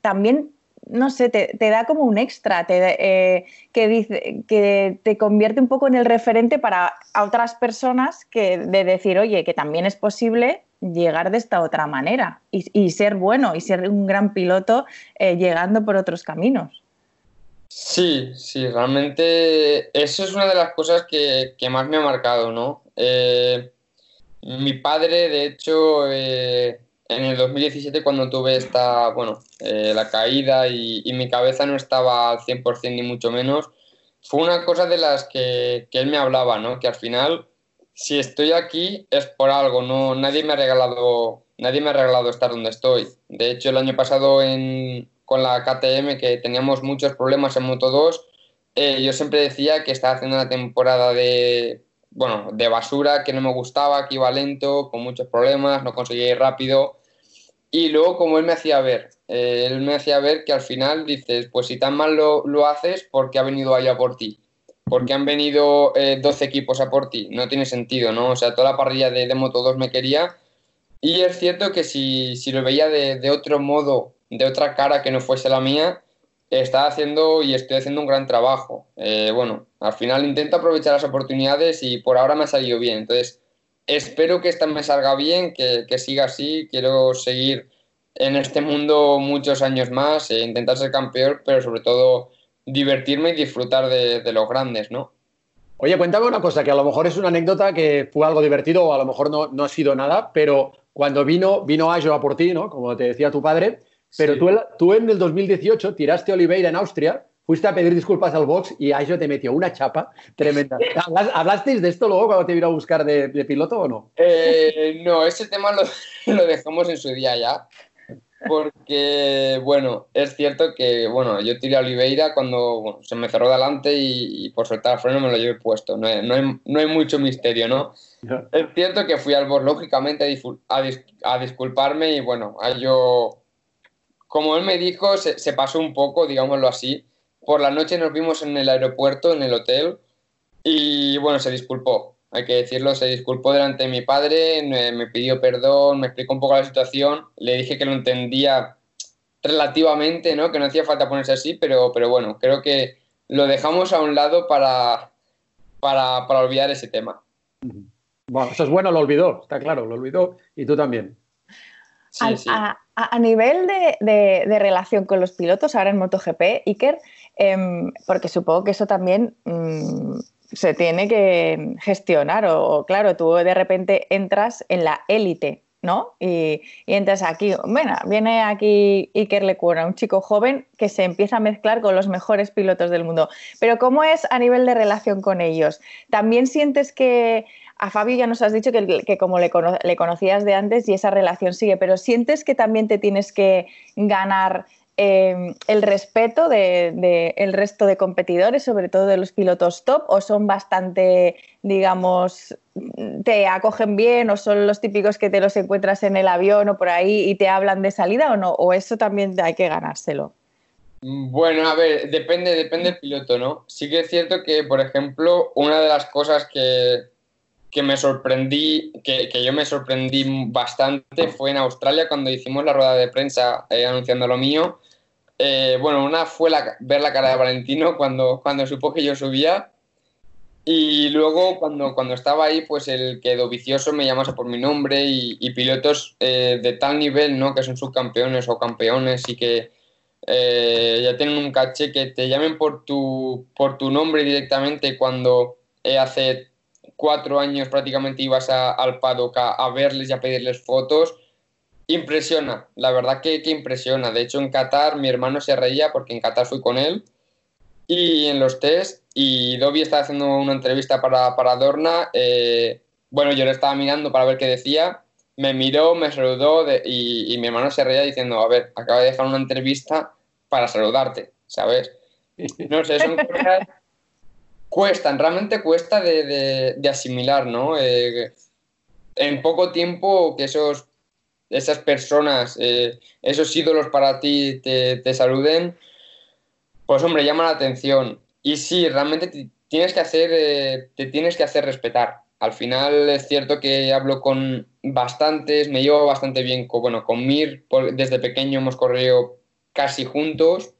también, no sé, te, da como un extra, eh, que, dice, que te convierte un poco en el referente para otras personas que de decir, oye, que también es posible llegar de esta otra manera y, ser bueno y ser un gran piloto eh, llegando por otros caminos. Sí, sí, realmente eso es una de las cosas que, más me ha marcado, ¿no? Eh, mi padre, de hecho, en el 2017 cuando tuve esta, bueno, eh, la caída y, mi cabeza no estaba al 100% ni mucho menos, fue una cosa de las que, él me hablaba, ¿no? Que al final, si estoy aquí es por algo, no, nadie me ha regalado, nadie me ha regalado estar donde estoy. De hecho, el año pasado en, con la KTM, que teníamos muchos problemas en Moto 2, eh, yo siempre decía que estaba haciendo una temporada de, bueno, de basura, que no me gustaba, que iba lento, con muchos problemas, no conseguía ir rápido y luego, como él me hacía ver, eh, él me hacía ver que al final dices, pues si tan mal lo, lo haces, ¿por qué ha venido allá por ti? Porque han venido eh, 12 equipos a por ti. No tiene sentido, ¿no? O sea, toda la parrilla de, de Moto 2 me quería. Y es cierto que si, si lo veía de, de, otro modo, de otra cara que no fuese la mía, estaba haciendo y estoy haciendo un gran trabajo. Eh, bueno, al final intento aprovechar las oportunidades y por ahora me ha salido bien. Entonces, espero que esta me salga bien, que, siga así. Quiero seguir en este mundo muchos años más, e intentar ser campeón, pero sobre todo divertirme y disfrutar de, los grandes, ¿no? Oye, cuéntame una cosa, que a lo mejor es una anécdota que fue algo divertido o a lo mejor no, no ha sido nada, pero cuando vino, vino a por ti, ¿no? Como te decía tu padre, pero tú, tú en el 2018 tiraste Oliveira en Austria fuiste a pedir disculpas al box y a ello te metió una chapa tremenda. ¿Hablasteis de esto luego cuando te vino a buscar de, piloto o no? Eh, no, ese tema lo, dejamos en su día ya. Porque, bueno, es cierto que, bueno, yo tiré a Oliveira cuando se me cerró delante y, por soltar el freno me lo llevé puesto. No hay, no hay, mucho misterio, ¿no? Es cierto que fui al box, lógicamente, a, disculparme y, bueno, a yo, como él me dijo, se, se pasó un poco, digámoslo así por la noche nos vimos en el aeropuerto, en el hotel, y bueno, se disculpó, hay que decirlo, se disculpó delante de mi padre, me, pidió perdón, me explicó un poco la situación, le dije que lo entendía relativamente, ¿no? Que no hacía falta ponerse así, pero, pero bueno, creo que lo dejamos a un lado para, para, olvidar ese tema. Bueno, eso es bueno, lo olvidó, está claro, lo olvidó y tú también. A, nivel de, de, relación con los pilotos, ahora en MotoGP, Iker, Em, porque supongo que eso también mm, se tiene que gestionar o, claro, tú de repente entras en la élite, ¿no? Y, entras aquí, bueno, viene aquí Iker Lecuna, un chico joven que se empieza a mezclar con los mejores pilotos del mundo. Pero ¿cómo es a nivel de relación con ellos? ¿También sientes que a Fabio ya nos has dicho que, como le, conocías de antes y esa relación sigue, pero sientes que también te tienes que ganar Em, el respeto del de, resto de competidores, sobre todo de los pilotos top, o son bastante, digamos, te acogen bien o son los típicos que te los encuentras en el avión o por ahí y te hablan de salida o no, o eso también hay que ganárselo. Bueno, a ver, depende, depende del piloto, ¿no? Sí que es cierto que, por ejemplo, una de las cosas que, que me sorprendí, que, que, yo me sorprendí bastante fue en Australia cuando hicimos la rueda de prensa eh, anunciando lo mío eh, bueno, una fue ver la cara de Valentino cuando, cuando supo que yo subía. Y luego, cuando, cuando estaba ahí, pues el quedó vicioso me llamase por mi nombre y, pilotos eh, de tal nivel, ¿no? Que son subcampeones o campeones y que eh, ya tienen un caché que te llamen por tu, por tu nombre directamente cuando hace cuatro años prácticamente ibas al paddock a verles y a pedirles fotos Impresiona, la verdad que, impresiona. De hecho, en Qatar mi hermano se reía porque en Qatar fui con él y en los test y Dobby estaba haciendo una entrevista para, para Dorna. Eh, bueno, yo le estaba mirando para ver qué decía. Me miró, me saludó y, mi hermano se reía diciendo, a ver, acaba de dejar una entrevista para saludarte, ¿sabes? No sé, son cosas cuestan, realmente cuesta de, asimilar, ¿no? Eh, en poco tiempo que esos, esas personas, eh, esos ídolos para ti te, saluden, pues hombre, llama la atención. Y sí, realmente te tienes que hacer, eh, te tienes que hacer respetar. Al final es cierto que hablo con bastantes, me llevo bastante bien con, bueno, con Mir, desde pequeño hemos corrido casi juntos,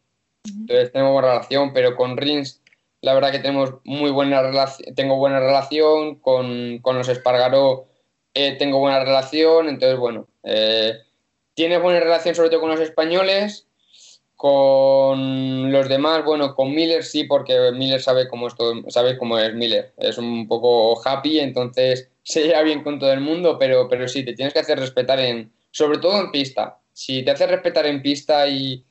entonces tenemos buena relación, pero con Rins la verdad que tenemos muy buena relación, tengo buena relación, con, con los Espargaró eh, tengo buena relación, entonces bueno, eh, tiene buena relación sobre todo con los españoles, con los demás, bueno, con Miller sí, porque Miller sabe cómo es sabe cómo es Miller, es un poco happy, entonces se lleva bien con todo el mundo, pero, pero sí, te tienes que hacer respetar en, sobre todo en pista. Si te haces respetar en pista y,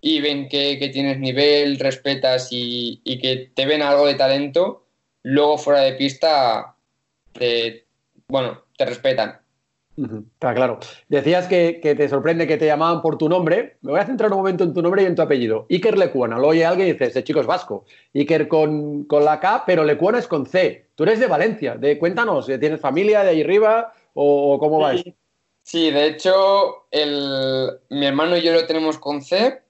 y ven que, tienes nivel, respetas y, que te ven algo de talento, luego fuera de pista, bueno, te respetan. Está claro. Decías que, te sorprende que te llamaban por tu nombre. Me voy a centrar un momento en tu nombre y en tu apellido. Iker Lecuona. Lo oye alguien y dice, ese chico es vasco. Iker con, la K, pero Lecuona es con C. Tú eres de Valencia. De, cuéntanos, ¿tienes familia de ahí arriba o cómo va sí. Sí, de hecho, mi hermano y yo lo tenemos con C,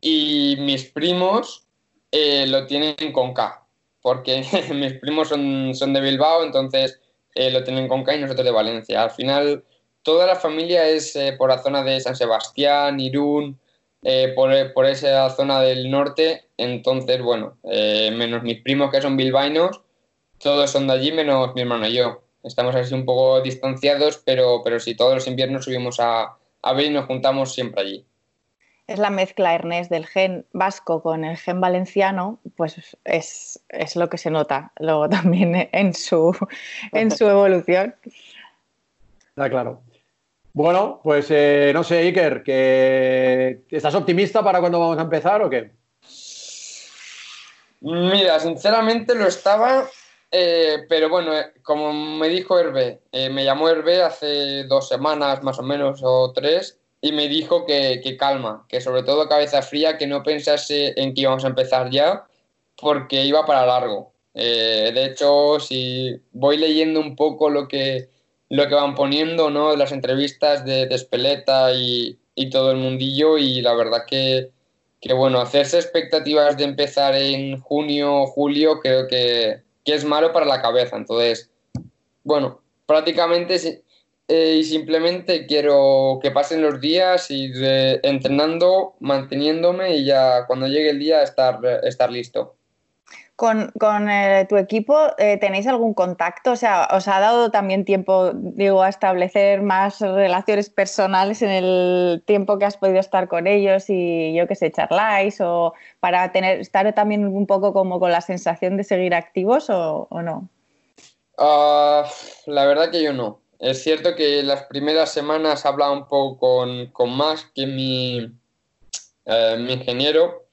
y mis primos eh, lo tienen con K, porque mis primos son, son de Bilbao, entonces eh, lo tienen con K y nosotros de Valencia. Al final, toda la familia es eh, por la zona de San Sebastián, Irún, por, por, esa zona del norte, entonces, bueno, menos mis primos que son bilbaínos, todos son de allí, menos mi hermano y yo. Estamos así un poco distanciados, pero, pero todos los inviernos subimos a, a nos juntamos siempre allí es la mezcla, Ernest, del gen vasco con el gen valenciano, pues es, lo que se nota luego también en su, en su evolución. Está claro. Bueno, pues eh, no sé, Iker, que ¿estás optimista para cuando vamos a empezar o qué? Mira, sinceramente lo estaba, eh, pero bueno, eh, como me dijo Hervé, me llamó Hervé hace dos semanas más o menos o tres y me dijo que, calma, que sobre todo cabeza fría, que no pensase en que íbamos a empezar ya, porque iba para largo. Eh, de hecho, si voy leyendo un poco lo que, lo que van poniendo, ¿no? Las entrevistas de, de Espeleta y, todo el mundillo, y la verdad que, que, bueno, hacerse expectativas de empezar en junio o julio creo que, que es malo para la cabeza. Entonces, bueno, prácticamente eh, y simplemente quiero que pasen los días, ir entrenando, manteniéndome y ya cuando llegue el día estar, estar listo. Con, con eh, tu equipo, eh, ¿tenéis algún contacto? O sea, ¿os ha dado también tiempo, digo, a establecer más relaciones personales en el tiempo que has podido estar con ellos y yo que sé, charláis o para tener, estar también un poco como con la sensación de seguir activos o, no? Ah, la verdad que yo no. Es cierto que las primeras semanas hablaba un poco con, con más que mi, eh, mi ingeniero,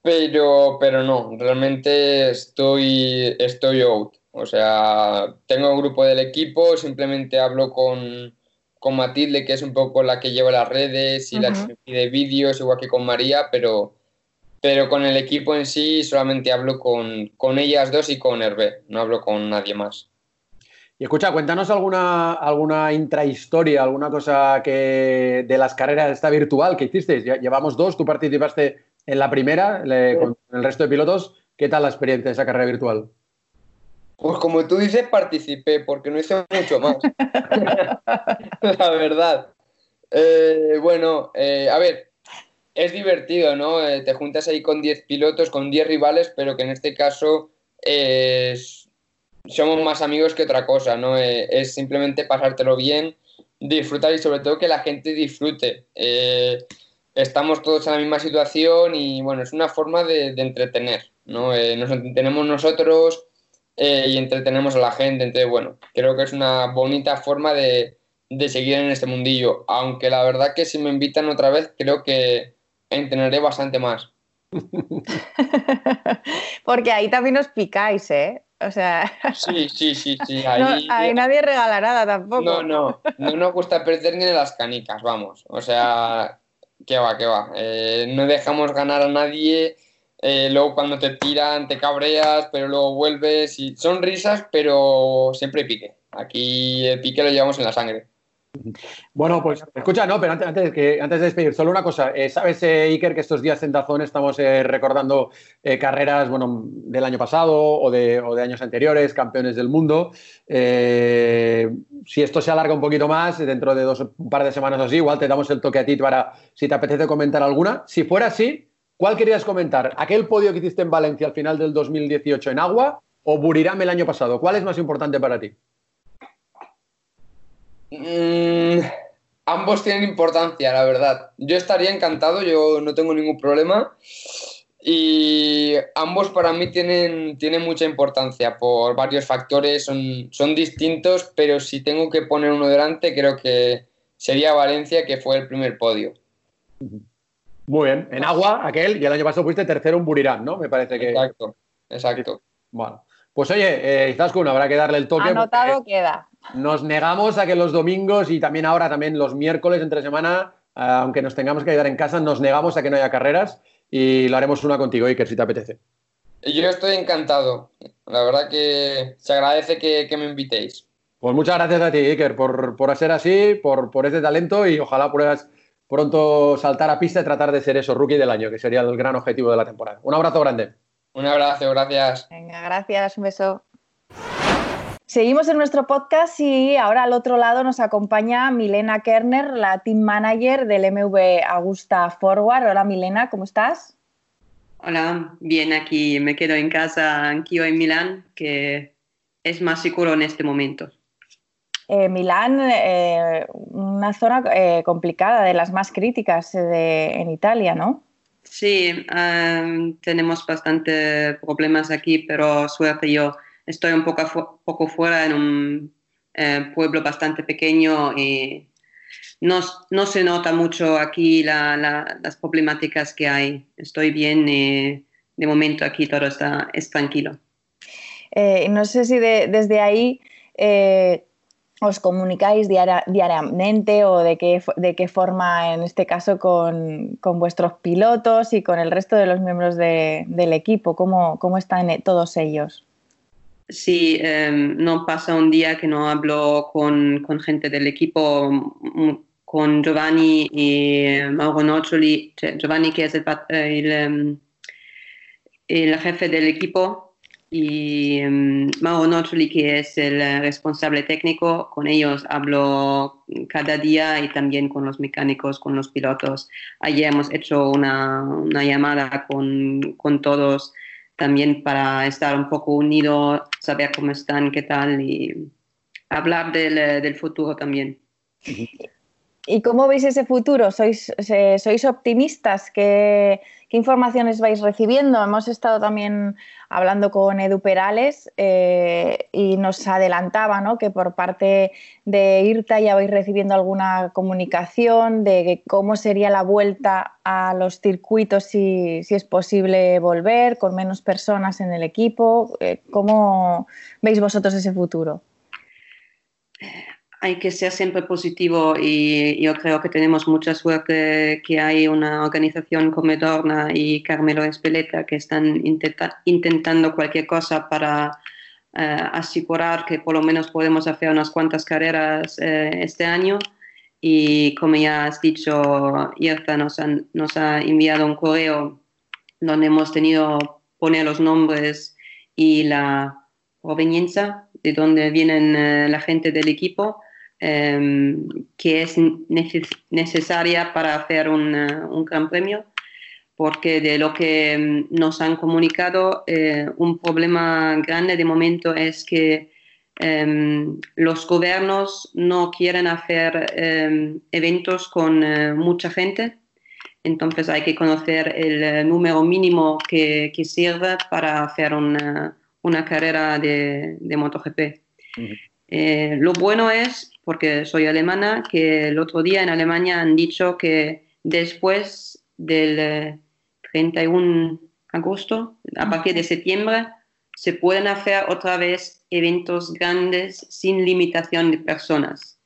pero, pero no, realmente estoy, estoy out. O sea, tengo un grupo del equipo, simplemente hablo con, con Matilde, que es un poco la que lleva las redes y la que pide vídeos, igual que con María, pero, pero con el equipo en sí solamente hablo con, con ellas dos y con Hervé, no hablo con nadie más. Y escucha, cuéntanos alguna, alguna intrahistoria, alguna cosa que de las carreras esta virtual que hiciste. Llevamos dos, tú participaste en la primera con el resto de pilotos. ¿Qué tal la experiencia de esa carrera virtual? Pues como tú dices, participé, porque no hice mucho más. la verdad. Eh, bueno, eh, a ver, es divertido, ¿no? Eh, te juntas ahí con 10 pilotos, con 10 rivales, pero que en este caso es somos más amigos que otra cosa, ¿no? Eh, es simplemente pasártelo bien, disfrutar y sobre todo que la gente disfrute. Eh, estamos todos en la misma situación y bueno, es una forma de, entretener, ¿no? Eh, nos entretenemos nosotros y entretenemos a la gente, entonces bueno, creo que es una bonita forma de, de seguir en este mundillo, aunque la verdad que si me invitan otra vez creo que entrenaré bastante más. Porque ahí también os picáis, ¿eh? O sea. Sí, sí, sí, sí. Ahí, nadie regala nada tampoco. No, no. No nos gusta perder ni de las canicas, vamos. O sea, que va, que va. Eh, no dejamos ganar a nadie. Eh, luego cuando te tiran te cabreas, pero luego vuelves y son risas, pero siempre pique. Aquí el pique lo llevamos en la sangre. Bueno, pues escucha, no, pero antes, que, antes de despedir, solo una cosa. Eh, Sabes, Iker, que estos días en Dazón estamos recordando carreras bueno, del año pasado o de, años anteriores, campeones del mundo. si esto se alarga un poquito más, dentro de dos, un par de semanas así, igual te damos el toque a ti para si te apetece comentar alguna. Si fuera así, ¿Cuál querías comentar? ¿Aquel podio que hiciste en Valencia al final del 2018 en agua o Buriram el año pasado? ¿Cuál es más importante para ti? Mm, ambos tienen importancia, la verdad. Yo estaría encantado, yo no tengo ningún problema. Y ambos para mí tienen, tienen mucha importancia por varios factores, son, son distintos, pero si tengo que poner uno delante, creo que sería Valencia, que fue el primer podio. Muy bien. En agua, aquel, y el año pasado fuiste tercero en Burirán, ¿no? Me parece que. Exacto, exacto. Bueno. Pues oye, eh, Izaskun, habrá que darle el toque. Anotado queda. Nos negamos a que los domingos y también ahora, también los miércoles entre semana, eh, aunque nos tengamos que quedar en casa, nos negamos a que no haya carreras y lo haremos una contigo, Iker, si te apetece. Yo estoy encantado. La verdad que se agradece que, me invitéis. Pues muchas gracias a ti, Iker, por, por ser así, por, por ese talento y ojalá puedas pronto saltar a pista y tratar de ser eso, rookie del año, que sería el gran objetivo de la temporada. Un abrazo grande. Un abrazo, gracias. Venga, gracias, un beso. Seguimos en nuestro podcast y ahora al otro lado nos acompaña Milena Kerner, la team manager del MV Augusta Forward. Hola Milena, ¿cómo estás? Hola, bien aquí. Me quedo en casa, aquí en Milán, que es más seguro en este momento. Eh, Milán, eh, una zona eh, complicada, de las más críticas en Italia, ¿no? Sí, tenemos bastante problemas aquí, pero suerte yo estoy un poco, poco fuera en un pueblo bastante pequeño y no, no se nota mucho aquí las problemáticas que hay. Estoy bien y de momento aquí todo está es tranquilo. no sé si desde ahí os comunicáis diariamente o de qué, de qué forma, en este caso, con, vuestros pilotos y con el resto de los miembros del equipo? ¿Cómo, ¿Cómo, están eh, todos ellos? Sí, em, no pasa un día que no hablo con, gente del equipo, mm, con Giovanni y eh, Mauro Noccioli, Giovanni que es el, em, el jefe del equipo, y um, Mauro Noccioli, que es el responsable técnico, con ellos hablo cada día y también con los mecánicos, con los pilotos. Ayer hemos hecho una, una llamada con, con, todos también para estar un poco unidos, saber cómo están, qué tal y hablar del, del futuro también. ¿Y cómo veis ese futuro? ¿Sois, sois optimistas? ¿Qué, ¿Qué, informaciones vais recibiendo? Hemos estado también hablando con Edu Perales eh, y nos adelantaba ¿no? que por parte de IRTA ya vais recibiendo alguna comunicación de cómo sería la vuelta a los circuitos si, si es posible volver con menos personas en el equipo. Eh, ¿Cómo veis vosotros ese futuro? Hay que ser siempre positivo y yo creo que tenemos mucha suerte que hay una organización como Dorna y Carmelo Espeleta que están intentando cualquier cosa para eh, asegurar que por lo menos podemos hacer unas cuantas carreras eh, este año. Y como ya has dicho, Irta nos, nos ha enviado un correo donde hemos tenido poner los nombres y la proveniencia de donde vienen eh, la gente del equipo Em, que es necesaria para hacer un gran premio, porque de lo que em, nos han comunicado, eh, un problema grande de momento es que em, los gobiernos no quieren hacer eventos con eh, mucha gente, entonces hay que conocer el eh, número mínimo que, que sirve para hacer una, una carrera de, de MotoGP. lo bueno es porque soy alemana, que el otro día en Alemania han dicho que después del 31 de agosto, a partir de septiembre, se pueden hacer otra vez eventos grandes sin limitación de personas.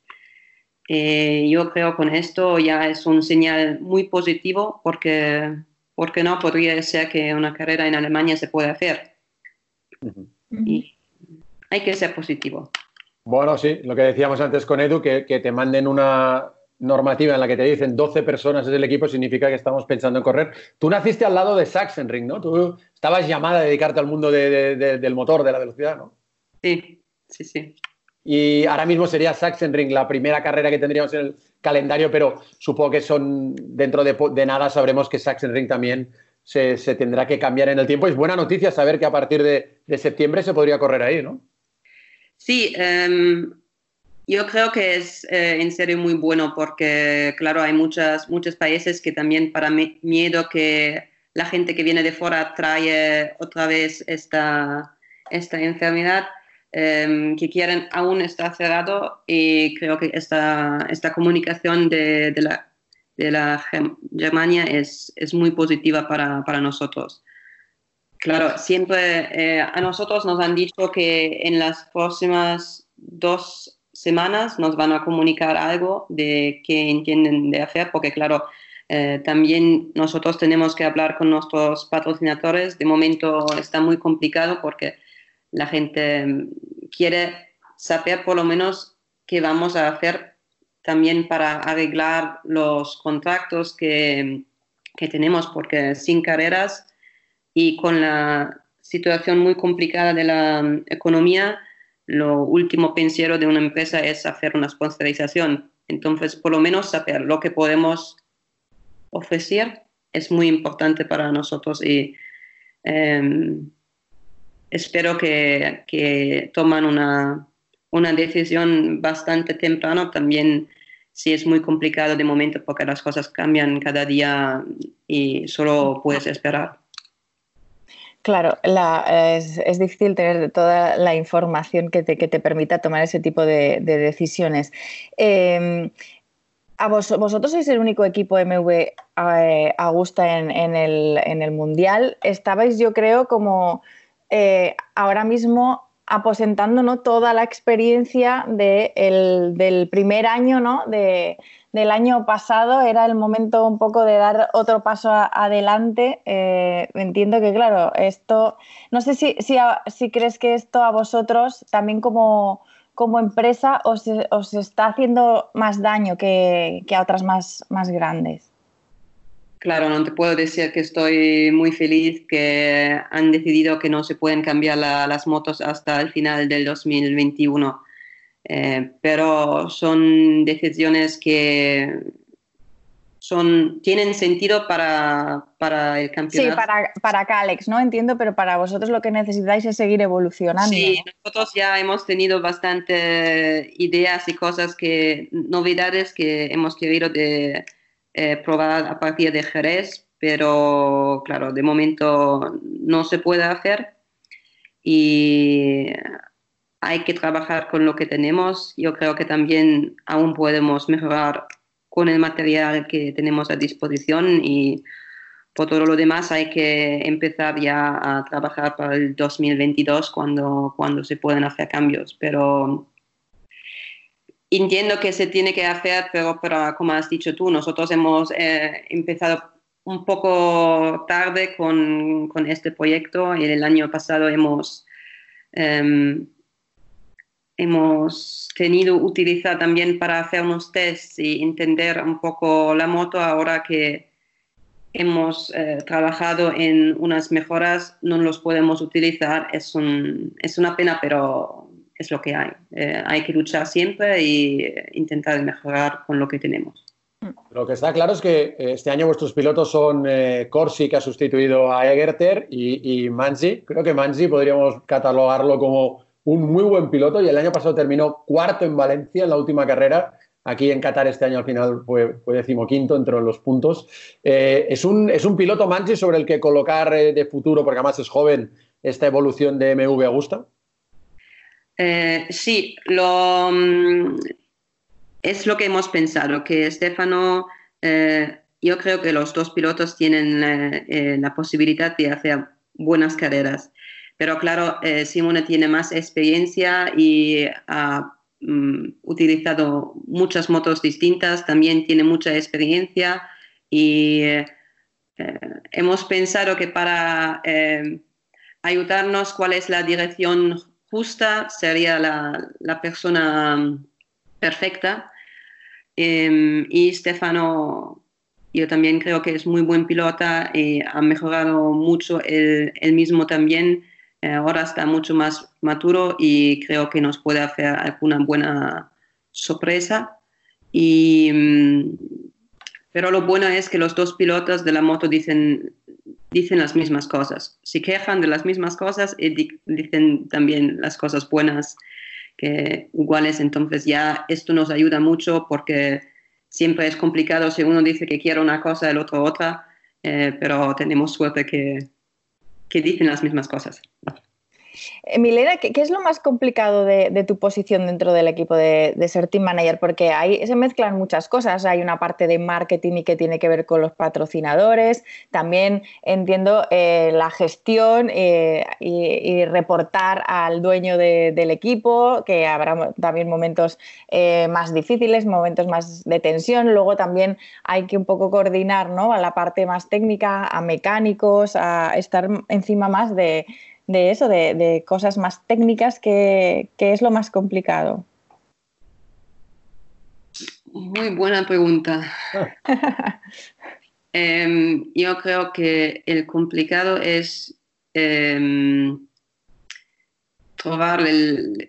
Eh, yo creo con esto ya es un señal muy positivo porque, porque no podría ser que una carrera en Alemania se pueda hacer. Y hay que ser positivo. Bueno, sí, lo que decíamos antes con Edu, que, que, te manden una normativa en la que te dicen 12 personas es el equipo, significa que estamos pensando en correr. Tú naciste al lado de Sachsenring, ¿no? Tú estabas llamada a dedicarte al mundo de, de, del motor, de la velocidad, ¿no? Sí, sí, sí. Y ahora mismo sería Sachsenring la primera carrera que tendríamos en el calendario, pero supongo que son dentro de, nada sabremos que Sachsenring también se, se, tendrá que cambiar en el tiempo. Es buena noticia saber que a partir de, de septiembre se podría correr ahí, ¿no? Sí, um, yo creo que es eh, en serio muy bueno porque, claro, hay muchas, muchos países que también para miedo que la gente que viene de fuera trae otra vez esta, esta enfermedad eh, que quieren aún estar cerrado y creo que esta, esta comunicación de, de la, de la Germania es, es muy positiva para, para, nosotros. Claro, siempre eh, a nosotros nos han dicho que en las próximas dos semanas nos van a comunicar algo de qué entienden de hacer, porque claro, eh, también nosotros tenemos que hablar con nuestros patrocinadores. De momento está muy complicado porque la gente mm, quiere saber por lo menos qué vamos a hacer también para arreglar los contratos que, que tenemos, porque sin carreras y con la situación muy complicada de la mm, economía, lo último pensiero de una empresa es hacer una sponsorización. Entonces, por lo menos saber lo que podemos ofrecer es muy importante para nosotros y eh, espero que, que toman una, una, decisión bastante temprano. También si es muy complicado de momento porque las cosas cambian cada día y solo puedes esperar. Claro, la, es, difícil tener toda la información que te, que te permita tomar ese tipo de, de decisiones. Eh, a vos, vosotros sois el único equipo MV eh, Augusta en, en, el, en, el, Mundial. Estabais, yo creo, como eh, ahora mismo aposentando ¿no? toda la experiencia de el, del primer año, ¿no? De, del año pasado. Era el momento un poco de dar otro paso adelante. Eh, entiendo que, claro, esto, no sé si, si, si, crees que esto a vosotros también como, como empresa os, os, está haciendo más daño que, que a otras más, más grandes. Claro, no te puedo decir que estoy muy feliz que han decidido que no se pueden cambiar la, las motos hasta el final del 2021. Eh, pero son decisiones que son, tienen sentido para, para el campeonato. Sí, para, para Calex, ¿no? Entiendo, pero para vosotros lo que necesitáis es seguir evolucionando. Sí, nosotros ya hemos tenido bastante ideas y cosas que, novedades que hemos querido de eh, probar a partir de Jerez, pero claro, de momento no se puede hacer y hay que trabajar con lo que tenemos. Yo creo que también aún podemos mejorar con el material que tenemos a disposición y por todo lo demás hay que empezar ya a trabajar para el 2022 cuando, cuando se pueden hacer cambios. Pero entiendo que se tiene que hacer, pero, como has dicho tú, nosotros hemos eh, empezado un poco tarde con, este proyecto y el año pasado hemos, eh, hemos tenido utilizar también para hacer unos tests y entender un poco la moto ahora que hemos eh, trabajado en unas mejoras, no los podemos utilizar. Es una pena, pero es lo que hay. Eh, hay que luchar siempre y intentar mejorar con lo que tenemos. Lo que está claro es que eh, este año vuestros pilotos son eh, Corsi, que ha sustituido a Egerter, y, y Manzi. Creo que Manzi podríamos catalogarlo como un muy buen piloto y el año pasado terminó cuarto en Valencia en la última carrera. Aquí en Qatar este año al final fue, fue decimoquinto entre los puntos. Es, un, es un piloto Manzi sobre el que colocar de futuro, porque además es joven, esta evolución de MV Augusta. Eh, sí, mm, es lo que hemos pensado, que Stefano, eh, yo creo que los dos pilotos tienen eh, la posibilidad de hacer buenas carreras, pero claro, Simone tiene más experiencia y ha mm, utilizado muchas motos distintas, también tiene mucha experiencia y hemos pensado que para ayudarnos cuál es la dirección justa sería la, persona mm, perfecta. Em, y Stefano, yo también creo que es muy buen pilota y ha mejorado mucho él, mismo también. Eh, ahora está mucho más maduro y creo que nos puede hacer alguna buena sorpresa. Y, mm, pero lo bueno es que los dos pilotos de la moto dicen, dicen las mismas cosas. Se quejan de las mismas cosas y dicen también las cosas buenas que iguales. Entonces ya esto nos ayuda mucho porque siempre es complicado si uno dice que quiere una cosa, el otro otra, eh, pero tenemos suerte que, que dicen las mismas cosas. Eh, Milena, ¿qué, es lo más complicado de, tu posición dentro del equipo de, ser team manager? Porque ahí se mezclan muchas cosas. Hay una parte de marketing y que tiene que ver con los patrocinadores. También entiendo eh, la gestión eh, y, reportar al dueño del equipo, que habrá también momentos más difíciles, momentos más de tensión. Luego también hay que un poco coordinar ¿no? a la parte más técnica, a mecánicos, a estar encima más de de eso, de, cosas más técnicas, que, es lo más complicado? Muy buena pregunta. Em, yo creo que el complicado es eh, trobar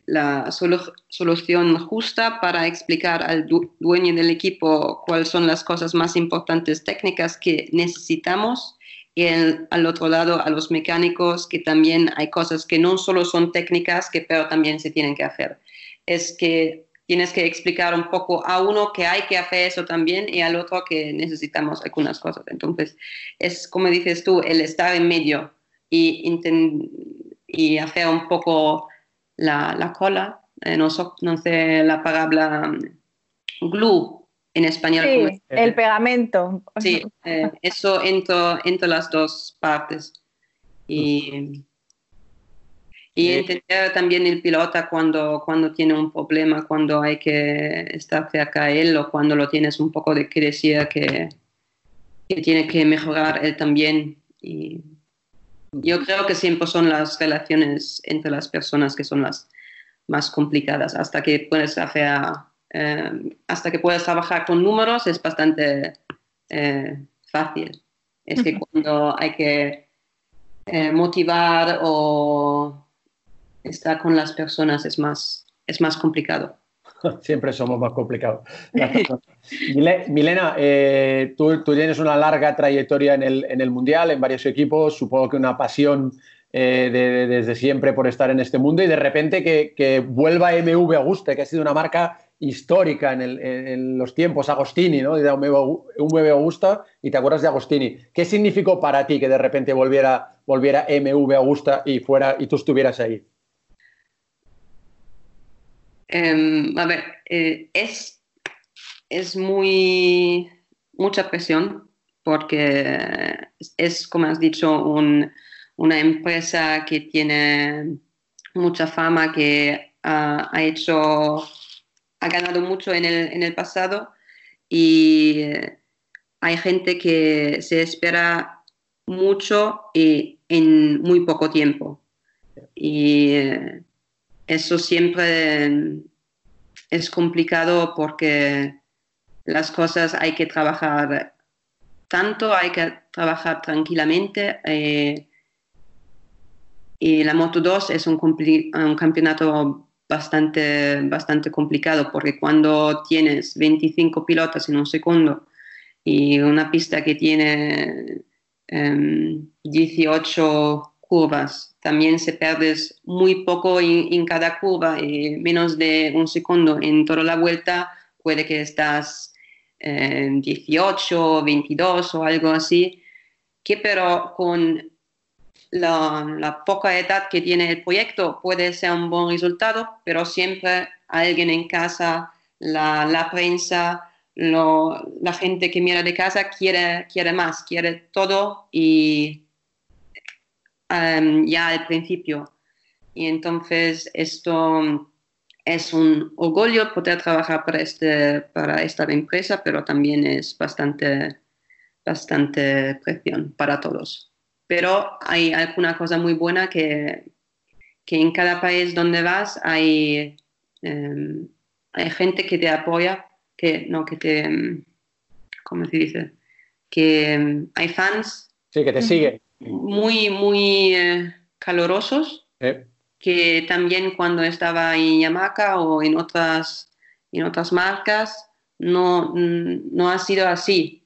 la solución justa para explicar al dueño del equipo cuáles son las cosas más importantes técnicas que necesitamos y al otro lado a los mecánicos que también hay cosas que no solo son técnicas, que pero también se tienen que hacer. Es que tienes que explicar un poco a uno que hay que hacer eso también y al otro que necesitamos algunas cosas. Entonces, es como dices tú, el estar en medio y, y hacer un poco la, la cola, eh, no, no sé la palabra mm, glue, en español. Sí, el pegamento. Sí, eh, eso entre, las dos partes. Y, y entender también el pilota cuando, cuando tiene un problema, cuando hay que estar cerca a él o cuando lo tienes un poco de que decir que, que tiene que mejorar él también. Y yo creo que siempre son las relaciones entre las personas que son las más complicadas, hasta que puedes hacer eh, hasta que puedas trabajar con números es bastante eh, fácil. Es que cuando hay que eh, motivar o estar con las personas es más, es más complicado. Siempre somos más complicados. Milena, tú, tienes una larga trayectoria en el, Mundial, en varios equipos, supongo que una pasión desde siempre por estar en este mundo y de repente que, que vuelva MV Augusta, que ha sido una marca histórica en, los tiempos, Agostini, ¿no? De un MV Augusta, y te acuerdas de Agostini. ¿Qué significó para ti que de repente volviera, volviera MV Augusta y, fuera, y tú estuvieras ahí? Em, a ver, eh, es, es muy mucha presión porque es, como has dicho, una empresa que tiene mucha fama, que ha hecho ha ganado mucho en el, en el pasado y eh, hay gente que se espera mucho y en muy poco tiempo. Y eh, eso siempre es complicado porque las cosas hay que trabajar tanto, hay que trabajar tranquilamente. Eh, y la Moto 2 es un, un campeonato bastante, bastante complicado porque cuando tienes 25 pilotos en un segundo y una pista que tiene 18 em, curvas, también se pierdes muy poco en, cada curva y menos de un segundo. En toda la vuelta, puede que estás en 18, 22 o algo así, que pero con la, poca edad que tiene el proyecto puede ser un buen resultado, pero siempre alguien en casa, la, prensa, la gente que mira de casa quiere, quiere más, quiere todo y em, ya al principio. Y entonces esto es un orgullo poder trabajar para, este, para esta empresa, pero también es bastante, bastante presión para todos. Pero hay alguna cosa muy buena que, que en cada país donde vas hay, em, hay gente que te apoya, que no, que te, em, ¿cómo se dice? Que em, hay fans. Sí, que te siguen. Muy, muy eh, calorosos que también cuando estaba en Yamaha o en otras, en otras marcas no, no ha sido así.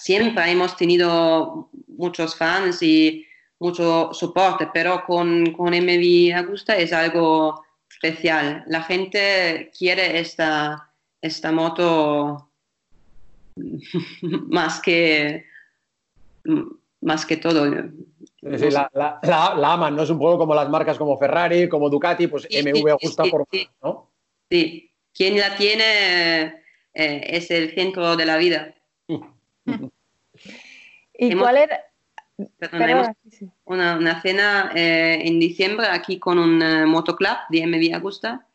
Siempre hemos tenido muchos fans y mucho soporte, pero con, con MV Agusta es algo especial. La gente quiere esta, esta moto más que, más que todo la, la, aman, ¿no? Es un poco como las marcas como Ferrari, como Ducati, pues MV gusta por ¿no? Sí, quien la tiene eh, es el centro de la vida. ¿Y cuál era? una, una, cena eh, en diciembre aquí con un uh, motoclub de MV Augusta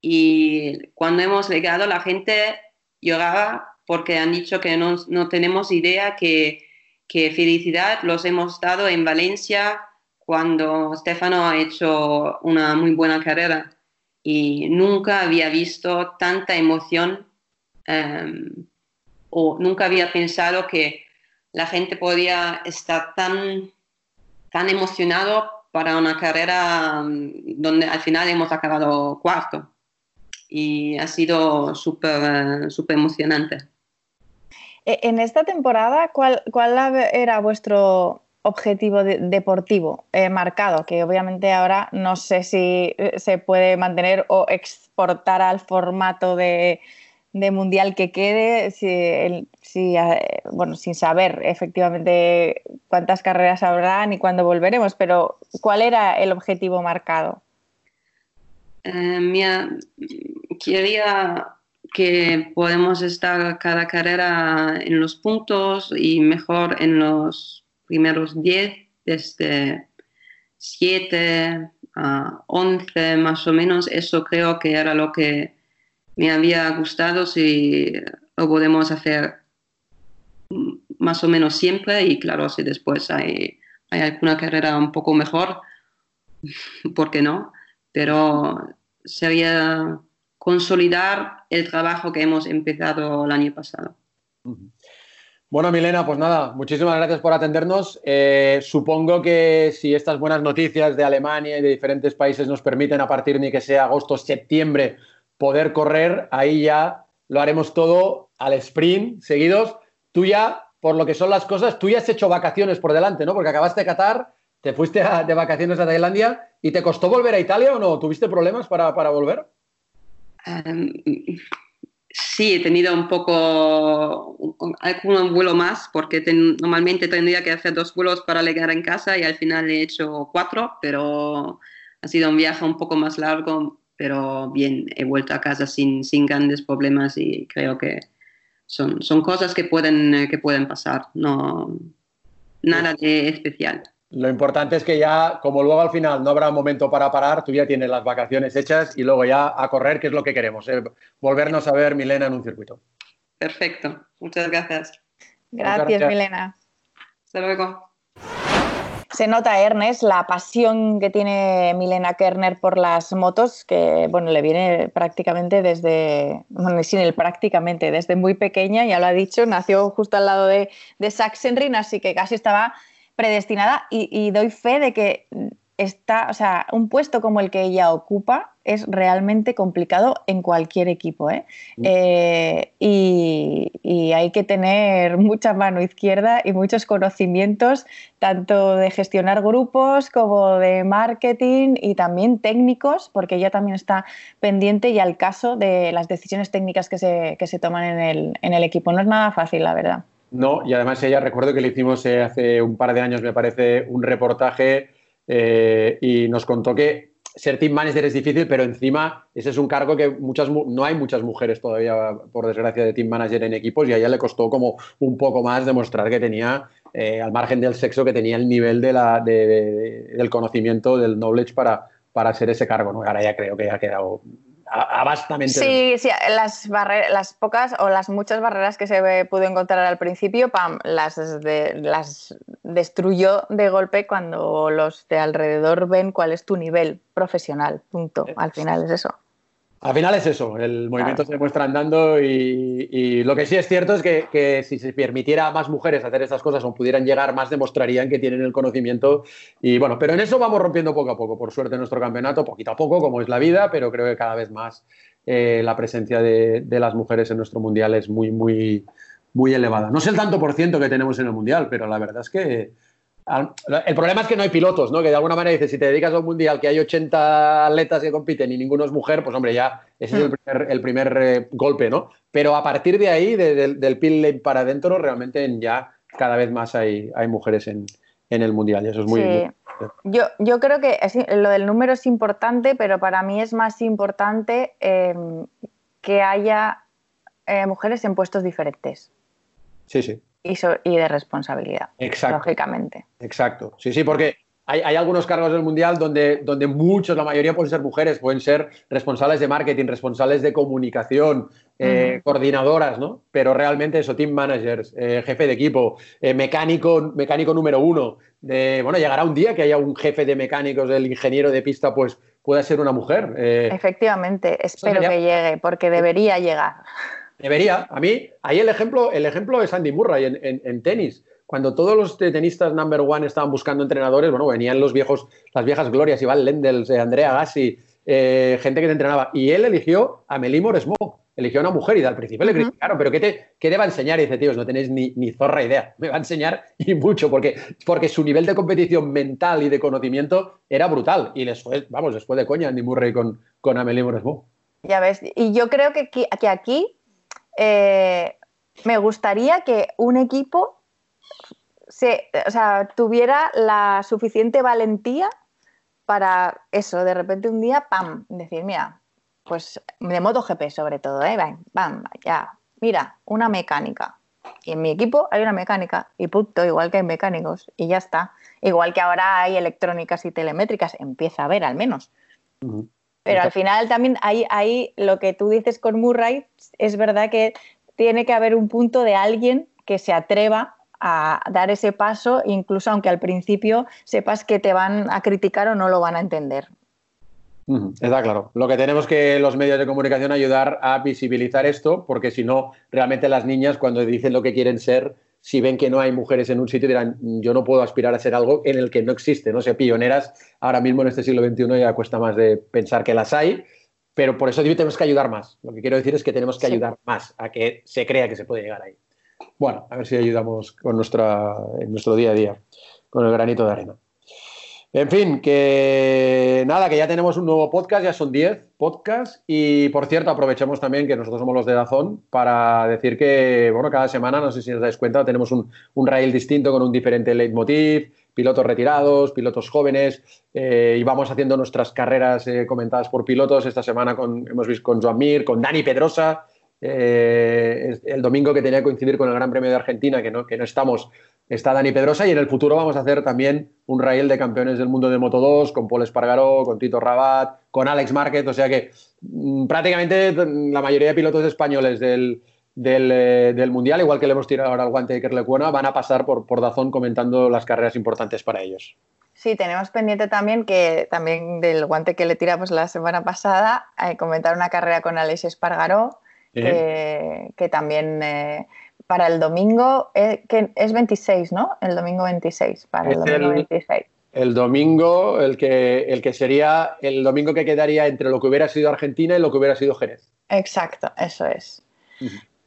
y cuando hemos llegado la gente lloraba porque han dicho que no, no tenemos idea que que felicidad los hemos dado en Valencia cuando Stefano ha hecho una muy buena carrera. Y nunca había visto tanta emoción em, o nunca había pensado que la gente podía estar tan, tan emocionado para una carrera em, donde al final hemos acabado cuarto y ha sido súper super emocionante. E, en esta temporada, ¿cuál, era vuestro objetivo deportivo eh, marcado? Que obviamente ahora no sé si eh, se puede mantener o exportar al formato de, mundial que quede, si, eh, bueno, sin saber efectivamente cuántas carreras habrá ni cuándo volveremos, pero ¿cuál era el objetivo marcado? mira, quería que podemos estar cada carrera en los puntos y mejor en los primeros 10, desde 7 a 11 más o menos. Eso creo que era lo que me había gustado si lo podemos hacer más o menos siempre y claro, si después hay, hay alguna carrera un poco mejor, ¿por qué no? Pero sería consolidar el trabajo que hemos empezado el año pasado. Bueno, Milena, pues nada, muchísimas gracias por atendernos. Eh, supongo que si estas buenas noticias de Alemania y de diferentes países nos permiten a partir de que sea agosto, septiembre, poder correr, ahí ya lo haremos todo al sprint seguidos. Tú ya, por lo que son las cosas, tú ya has hecho vacaciones por delante, ¿no? Porque acabaste de Qatar, te fuiste de vacaciones a Tailandia y te costó volver a Italia o no? ¿Tuviste problemas para, para volver? Em, sí, he tenido un poco, algún vuelo más, porque normalmente tendría que hacer dos vuelos para llegar en casa y al final he hecho cuatro, pero ha sido un viaje un poco más largo, pero bien, he vuelto a casa sin, sin grandes problemas y creo que son, son cosas que pueden, que pueden pasar, no, nada de especial. Lo importante es que ya, como luego al final no habrá momento para parar, tú ya tienes las vacaciones hechas y luego ya a correr, que es lo que queremos, eh, volvernos a ver Milena en un circuito. Perfecto, muchas gracias. Gracias, Milena. Hasta luego. Se nota, Ernest, la pasión que tiene Milena Kerner por las motos, que bueno, le viene prácticamente desde, bueno, sin el prácticamente, desde muy pequeña, ya lo ha dicho, nació justo al lado de, de Sachsenring, así que casi estaba predestinada. Y, doy fe de que está, o sea, un puesto como el que ella ocupa es realmente complicado en cualquier equipo. ¿eh? Mm. Eh, y, hay que tener mucha mano izquierda y muchos conocimientos, tanto de gestionar grupos como de marketing y también técnicos, porque ella también está pendiente y al caso de las decisiones técnicas que se, que se toman en el, en el equipo. No es nada fácil, la verdad. No, y además ella recuerdo que le hicimos eh, hace un par de años, me parece, un reportaje eh, y nos contó que ser team manager es difícil, pero encima ese es un cargo que muchas no hay muchas mujeres todavía, por desgracia, de team manager en equipos y a ella le costó como un poco más demostrar que tenía, eh, al margen del sexo, que tenía el nivel de la, del conocimiento, del knowledge para, para ser ese cargo. Ahora ya creo que ha quedado abastamente. Sí, sí, las, las pocas o las muchas barreras que se pudo encontrar al principio, pam, las, las destruyó de golpe cuando los de alrededor ven cuál es tu nivel profesional. Punto. Al final es eso. Al final es eso, el movimiento se muestra andando y, lo que sí es cierto es que, si se permitiera a más mujeres hacer estas cosas o pudieran llegar más, demostrarían que tienen el conocimiento. Y bueno, pero en eso vamos rompiendo poco a poco, por suerte, nuestro campeonato, poquito a poco, como es la vida, pero creo que cada vez más eh, la presencia de, de, las mujeres en nuestro mundial es muy, muy, muy elevada. No sé el tanto por ciento que tenemos en el mundial, pero la verdad es que el problema es que no hay pilotos, ¿no? Que de alguna manera dices, si te dedicas a un mundial que hay 80 atletas que compiten y ninguno es mujer, pues hombre, ya ese es el primer, eh, golpe, ¿no? Pero a partir de ahí, del lane para adentro, realmente ya cada vez más hay, hay mujeres en, el mundial y eso es muy... Sí. yo, yo, creo que lo del número es importante, pero para mí es más importante em, que haya eh, mujeres en puestos diferentes. Sí, sí y, de responsabilidad, Exacto. lógicamente. Exacto, sí, sí, porque hay, algunos cargos del Mundial donde, donde muchos, la mayoría pueden ser mujeres, pueden ser responsables de marketing, responsables de comunicación, eh, coordinadoras, ¿no? Pero realmente eso, team managers, eh, jefe de equipo, eh, mecánico, mecánico número uno. Bueno, llegará un día que haya un jefe de mecánicos, el ingeniero de pista, pues pueda ser una mujer. Efectivamente, espero que llegue, porque debería llegar. Debería. A mí, ahí el ejemplo, el ejemplo es Andy Murray en, tenis. Cuando todos los tenistas number one estaban buscando entrenadores, bueno, venían los viejos, las viejas glorias, Iván Lendels, eh, Andrea Gassi, eh, gente que te entrenaba. Y él eligió a Melimo Moresmo, eligió a una mujer y al principio le criticaron, pero ¿qué te, qué va a enseñar? Y dice, tíos, no tenéis ni, ni, zorra idea. Me va a enseñar y mucho, porque, porque su nivel de competición mental y de conocimiento era brutal. Y les fue, vamos, después de coña Andy Murray con, con Amelie Moresmo. Ya ves, y yo creo que, que aquí eh, me gustaría que un equipo se, tuviera la suficiente valentía para eso, de repente un día, ¡pam!, decir, mira, pues de MotoGP sobre todo, ¿eh? ¡Bam! Ya, mira, una mecánica. Y en mi equipo hay una mecánica y punto, igual que hay mecánicos y ya está. Igual que ahora hay electrónicas y telemétricas, empieza a haber al menos. Pero al final también hay, hay lo que tú dices con Murray, es verdad que tiene que haber un punto de alguien que se atreva a dar ese paso, incluso aunque al principio sepas que te van a criticar o no lo van a entender. Está claro. Lo que tenemos que los medios de comunicación ayudar a visibilizar esto, porque si no, realmente las niñas cuando dicen lo que quieren ser, si ven que no hay mujeres en un sitio, dirán, yo no puedo aspirar a ser algo en el que no existe, no sé, pioneras, ahora mismo en este siglo XXI ya cuesta más de pensar que las hay, pero por eso tenemos que ayudar más. Lo que quiero decir es que tenemos que ayudar más a que se crea que se puede llegar ahí. Bueno, a ver si ayudamos con nuestra, en nuestro día a día, con el granito de arena. En fin, que nada, que ya tenemos un nuevo podcast, ya son 10 podcasts y por cierto aprovechemos también que nosotros somos los de Dazón para decir que, bueno, cada semana, no sé si os dais cuenta, tenemos un, un rail distinto con un diferente leitmotiv, pilotos retirados, pilotos jóvenes eh, y vamos haciendo nuestras carreras eh, comentadas por pilotos. Esta semana con, hemos visto con Joan Mir, con Dani Pedrosa, eh, el domingo que tenía que coincidir con el Gran Premio de Argentina, que no, que no estamos está Dani Pedrosa y en el futuro vamos a hacer también un rail de campeones del mundo de Moto 2 con Paul Espargaró, con Tito Rabat, con Alex Márquez, o sea que mm, prácticamente la mayoría de pilotos españoles del, eh, del, Mundial, igual que le hemos tirado ahora al guante de Kerlecuona, van a pasar por, por Dazón comentando las carreras importantes para ellos. Sí, tenemos pendiente también que también del guante que le tiramos la semana pasada, eh, comentar una carrera con Alex Espargaró, que también... Eh, para el domingo, eh, que es 26, ¿no? El domingo 26, para el domingo 26. El domingo, el que, el que sería el domingo que quedaría entre lo que hubiera sido Argentina y lo que hubiera sido Jerez. Exacto, eso es.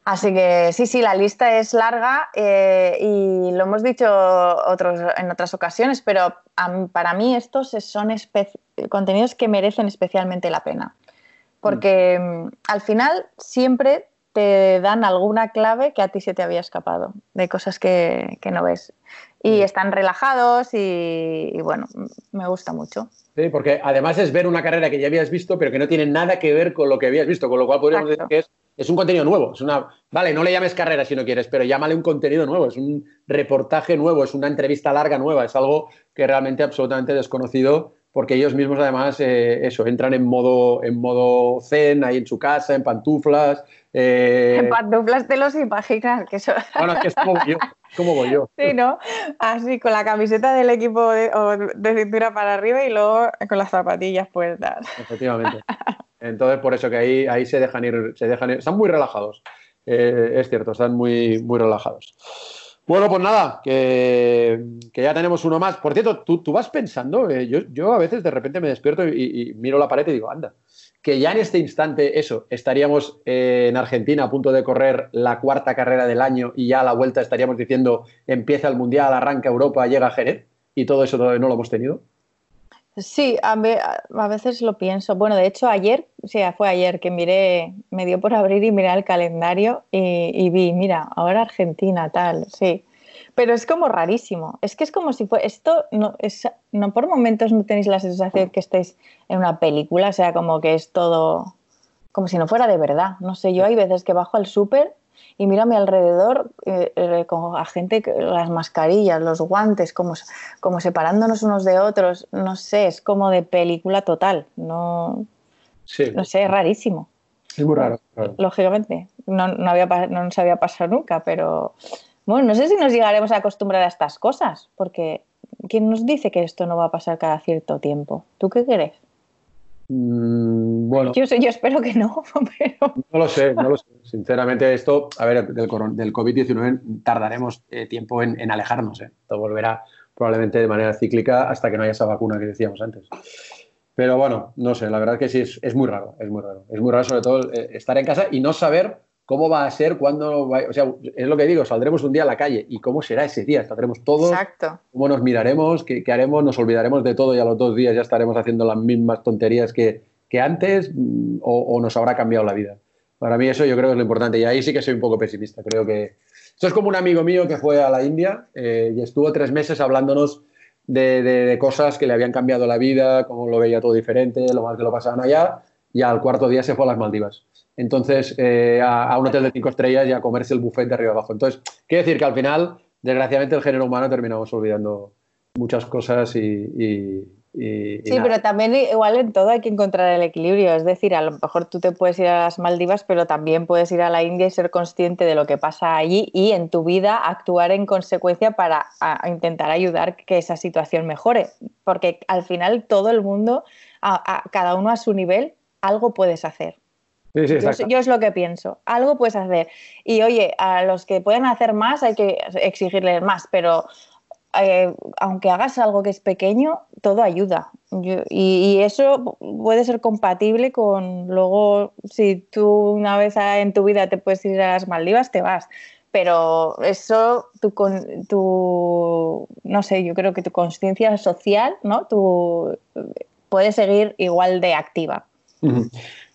Así que sí, sí, la lista es larga eh, y lo hemos dicho otros, en otras ocasiones, pero para mí estos son contenidos que merecen especialmente la pena. Porque mm, al final siempre te dan alguna clave que a ti se te había escapado, de cosas que, no ves. Y están relajados y, bueno, me gusta mucho. Sí, porque además es ver una carrera que ya habías visto, pero que no tiene nada que ver con lo que habías visto, con lo cual podríamos decir que es, es un contenido nuevo. Es una, vale, no le llames carrera si no quieres, pero llámale un contenido nuevo, es un reportaje nuevo, es una entrevista larga nueva, es algo que realmente absolutamente desconocido porque ellos mismos además, eh, eso, entran en modo, en modo zen, ahí en su casa, en pantuflas. Eh, en pantuflas te los imaginas, que eso... Bueno, es que es como yo, como voy yo. Sí, ¿no? Así, con la camiseta del equipo de, de cintura para arriba y luego con las zapatillas puestas. Efectivamente. Entonces, por eso que ahí, ahí se dejan ir, se dejan ir, están muy relajados. Eh, es cierto, están muy, muy relajados. Bueno, pues nada, que, ya tenemos uno más. Por cierto, tú, vas pensando, eh, yo, a veces de repente me despierto y, miro la pared y digo, anda, que ya en este instante, eso, estaríamos eh, en Argentina a punto de correr la cuarta carrera del año y ya a la vuelta estaríamos diciendo, empieza el Mundial, arranca Europa, llega Jerez, y todo eso todavía no lo hemos tenido. Sí, a, veces lo pienso. Bueno, de hecho, ayer, sí, fue ayer que miré, me dio por abrir y mirar el calendario y, vi, mira, ahora Argentina, tal, sí. Pero es como rarísimo. Es que es como si fue. Esto no es. No por momentos no tenéis la sensación que estáis en una película, o sea, como que es todo. Como si no fuera de verdad. No sé, yo hay veces que bajo al súper y miro a mi alrededor eh, eh, con a gente, las mascarillas, los guantes, como, como separándonos unos de otros, no sé, es como de película total, no, no sé, es rarísimo. Es muy raro. Lógicamente, no, no, había, no nos había pasado nunca, pero bueno, no sé si nos llegaremos a acostumbrar a estas cosas, porque ¿quién nos dice que esto no va a pasar cada cierto tiempo? ¿Tú qué crees? Mm, bueno. Yo, yo, espero que no, pero... No lo sé, no lo sé. Sinceramente, esto, a ver, del, del COVID-19 tardaremos eh, tiempo en, alejarnos. ¿eh? Esto volverá probablemente de manera cíclica hasta que no haya esa vacuna que decíamos antes. Pero bueno, no sé, la verdad que sí, es, es muy raro, es muy raro. Es muy raro sobre todo eh, estar en casa y no saber cómo va a ser, cuándo va, o sea, es lo que digo, saldremos un día a la calle. Y cómo será ese día, estaremos todos, Exacto. cómo nos miraremos, qué, haremos, nos olvidaremos de todo y a los dos días ya estaremos haciendo las mismas tonterías que, antes mm, o, nos habrá cambiado la vida. Para mí eso yo creo que es lo importante y ahí sí que soy un poco pesimista, creo que... Esto es como un amigo mío que fue a la India eh, y estuvo tres meses hablándonos de, de, cosas que le habían cambiado la vida, cómo lo veía todo diferente, lo mal que lo pasaban allá y al cuarto día se fue a las Maldivas entonces eh, a, un hotel de cinco estrellas y a comerse el buffet de arriba abajo. Entonces, quiere decir que al final, desgraciadamente, el género humano terminamos olvidando muchas cosas y... sí, pero también igual en todo hay que encontrar el equilibrio. Es decir, a lo mejor tú te puedes ir a las Maldivas, pero también puedes ir a la India y ser consciente de lo que pasa allí y en tu vida actuar en consecuencia para intentar ayudar que esa situación mejore. Porque al final todo el mundo, cada uno a su nivel, algo puedes hacer yo, es lo que pienso. Algo puedes hacer. Y oye, a los que pueden hacer más hay que exigirles más, pero eh, aunque hagas algo que es pequeño, todo ayuda. y, eso puede ser compatible con luego, si tú una vez en tu vida te puedes ir a las Maldivas, te vas. Pero eso, tu, tu no sé, yo creo que tu conciencia social, ¿no? Tu, puede seguir igual de activa.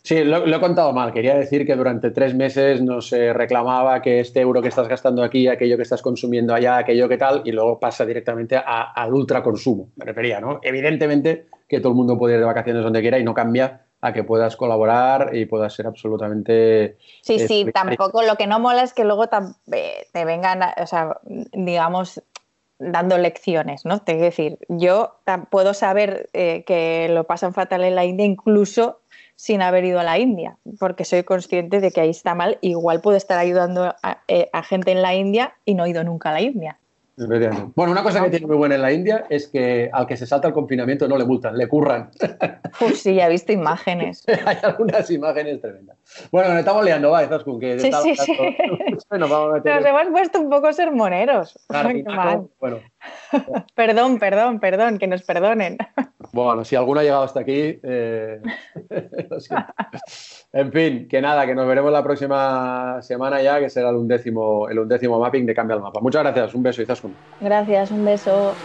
Sí, lo, he contado mal. Quería decir que durante tres meses nos reclamaba que este euro que estás gastando aquí, aquello que estás consumiendo allá, aquello que tal, y luego pasa directamente al ultraconsumo. Me refería, ¿no? Evidentemente que todo el mundo puede ir de vacaciones donde quiera y no cambia a que puedas colaborar y puedas ser absolutamente... Sí, eh, sí, tampoco lo que no mola es que luego te vengan, o sea, digamos, dando lecciones, ¿no? Te decir, yo puedo saber eh, que lo pasan fatal en la India incluso sin haber ido a la India, porque soy consciente de que ahí está mal. Igual puedo estar ayudando a, eh, gente en la India y no he ido nunca a la India. Bueno, una cosa que tiene muy buena en la India es que al que se salta el confinamiento no le multan, le curran. Pues sí, ya he visto imágenes. Hay algunas imágenes tremendas. Bueno, nos estamos liando, va, que sí, sí, sí. Nos, hemos puesto un poco sermoneros. bueno. perdón, perdón, perdón, que nos perdonen. Bueno, si alguno ha llegado hasta aquí, eh, En fin, que nada, que nos veremos la próxima semana ya, que será el undécimo, el undécimo mapping de Cambia el Mapa. Muchas gracias, un beso, Izaskun. Gracias, un beso.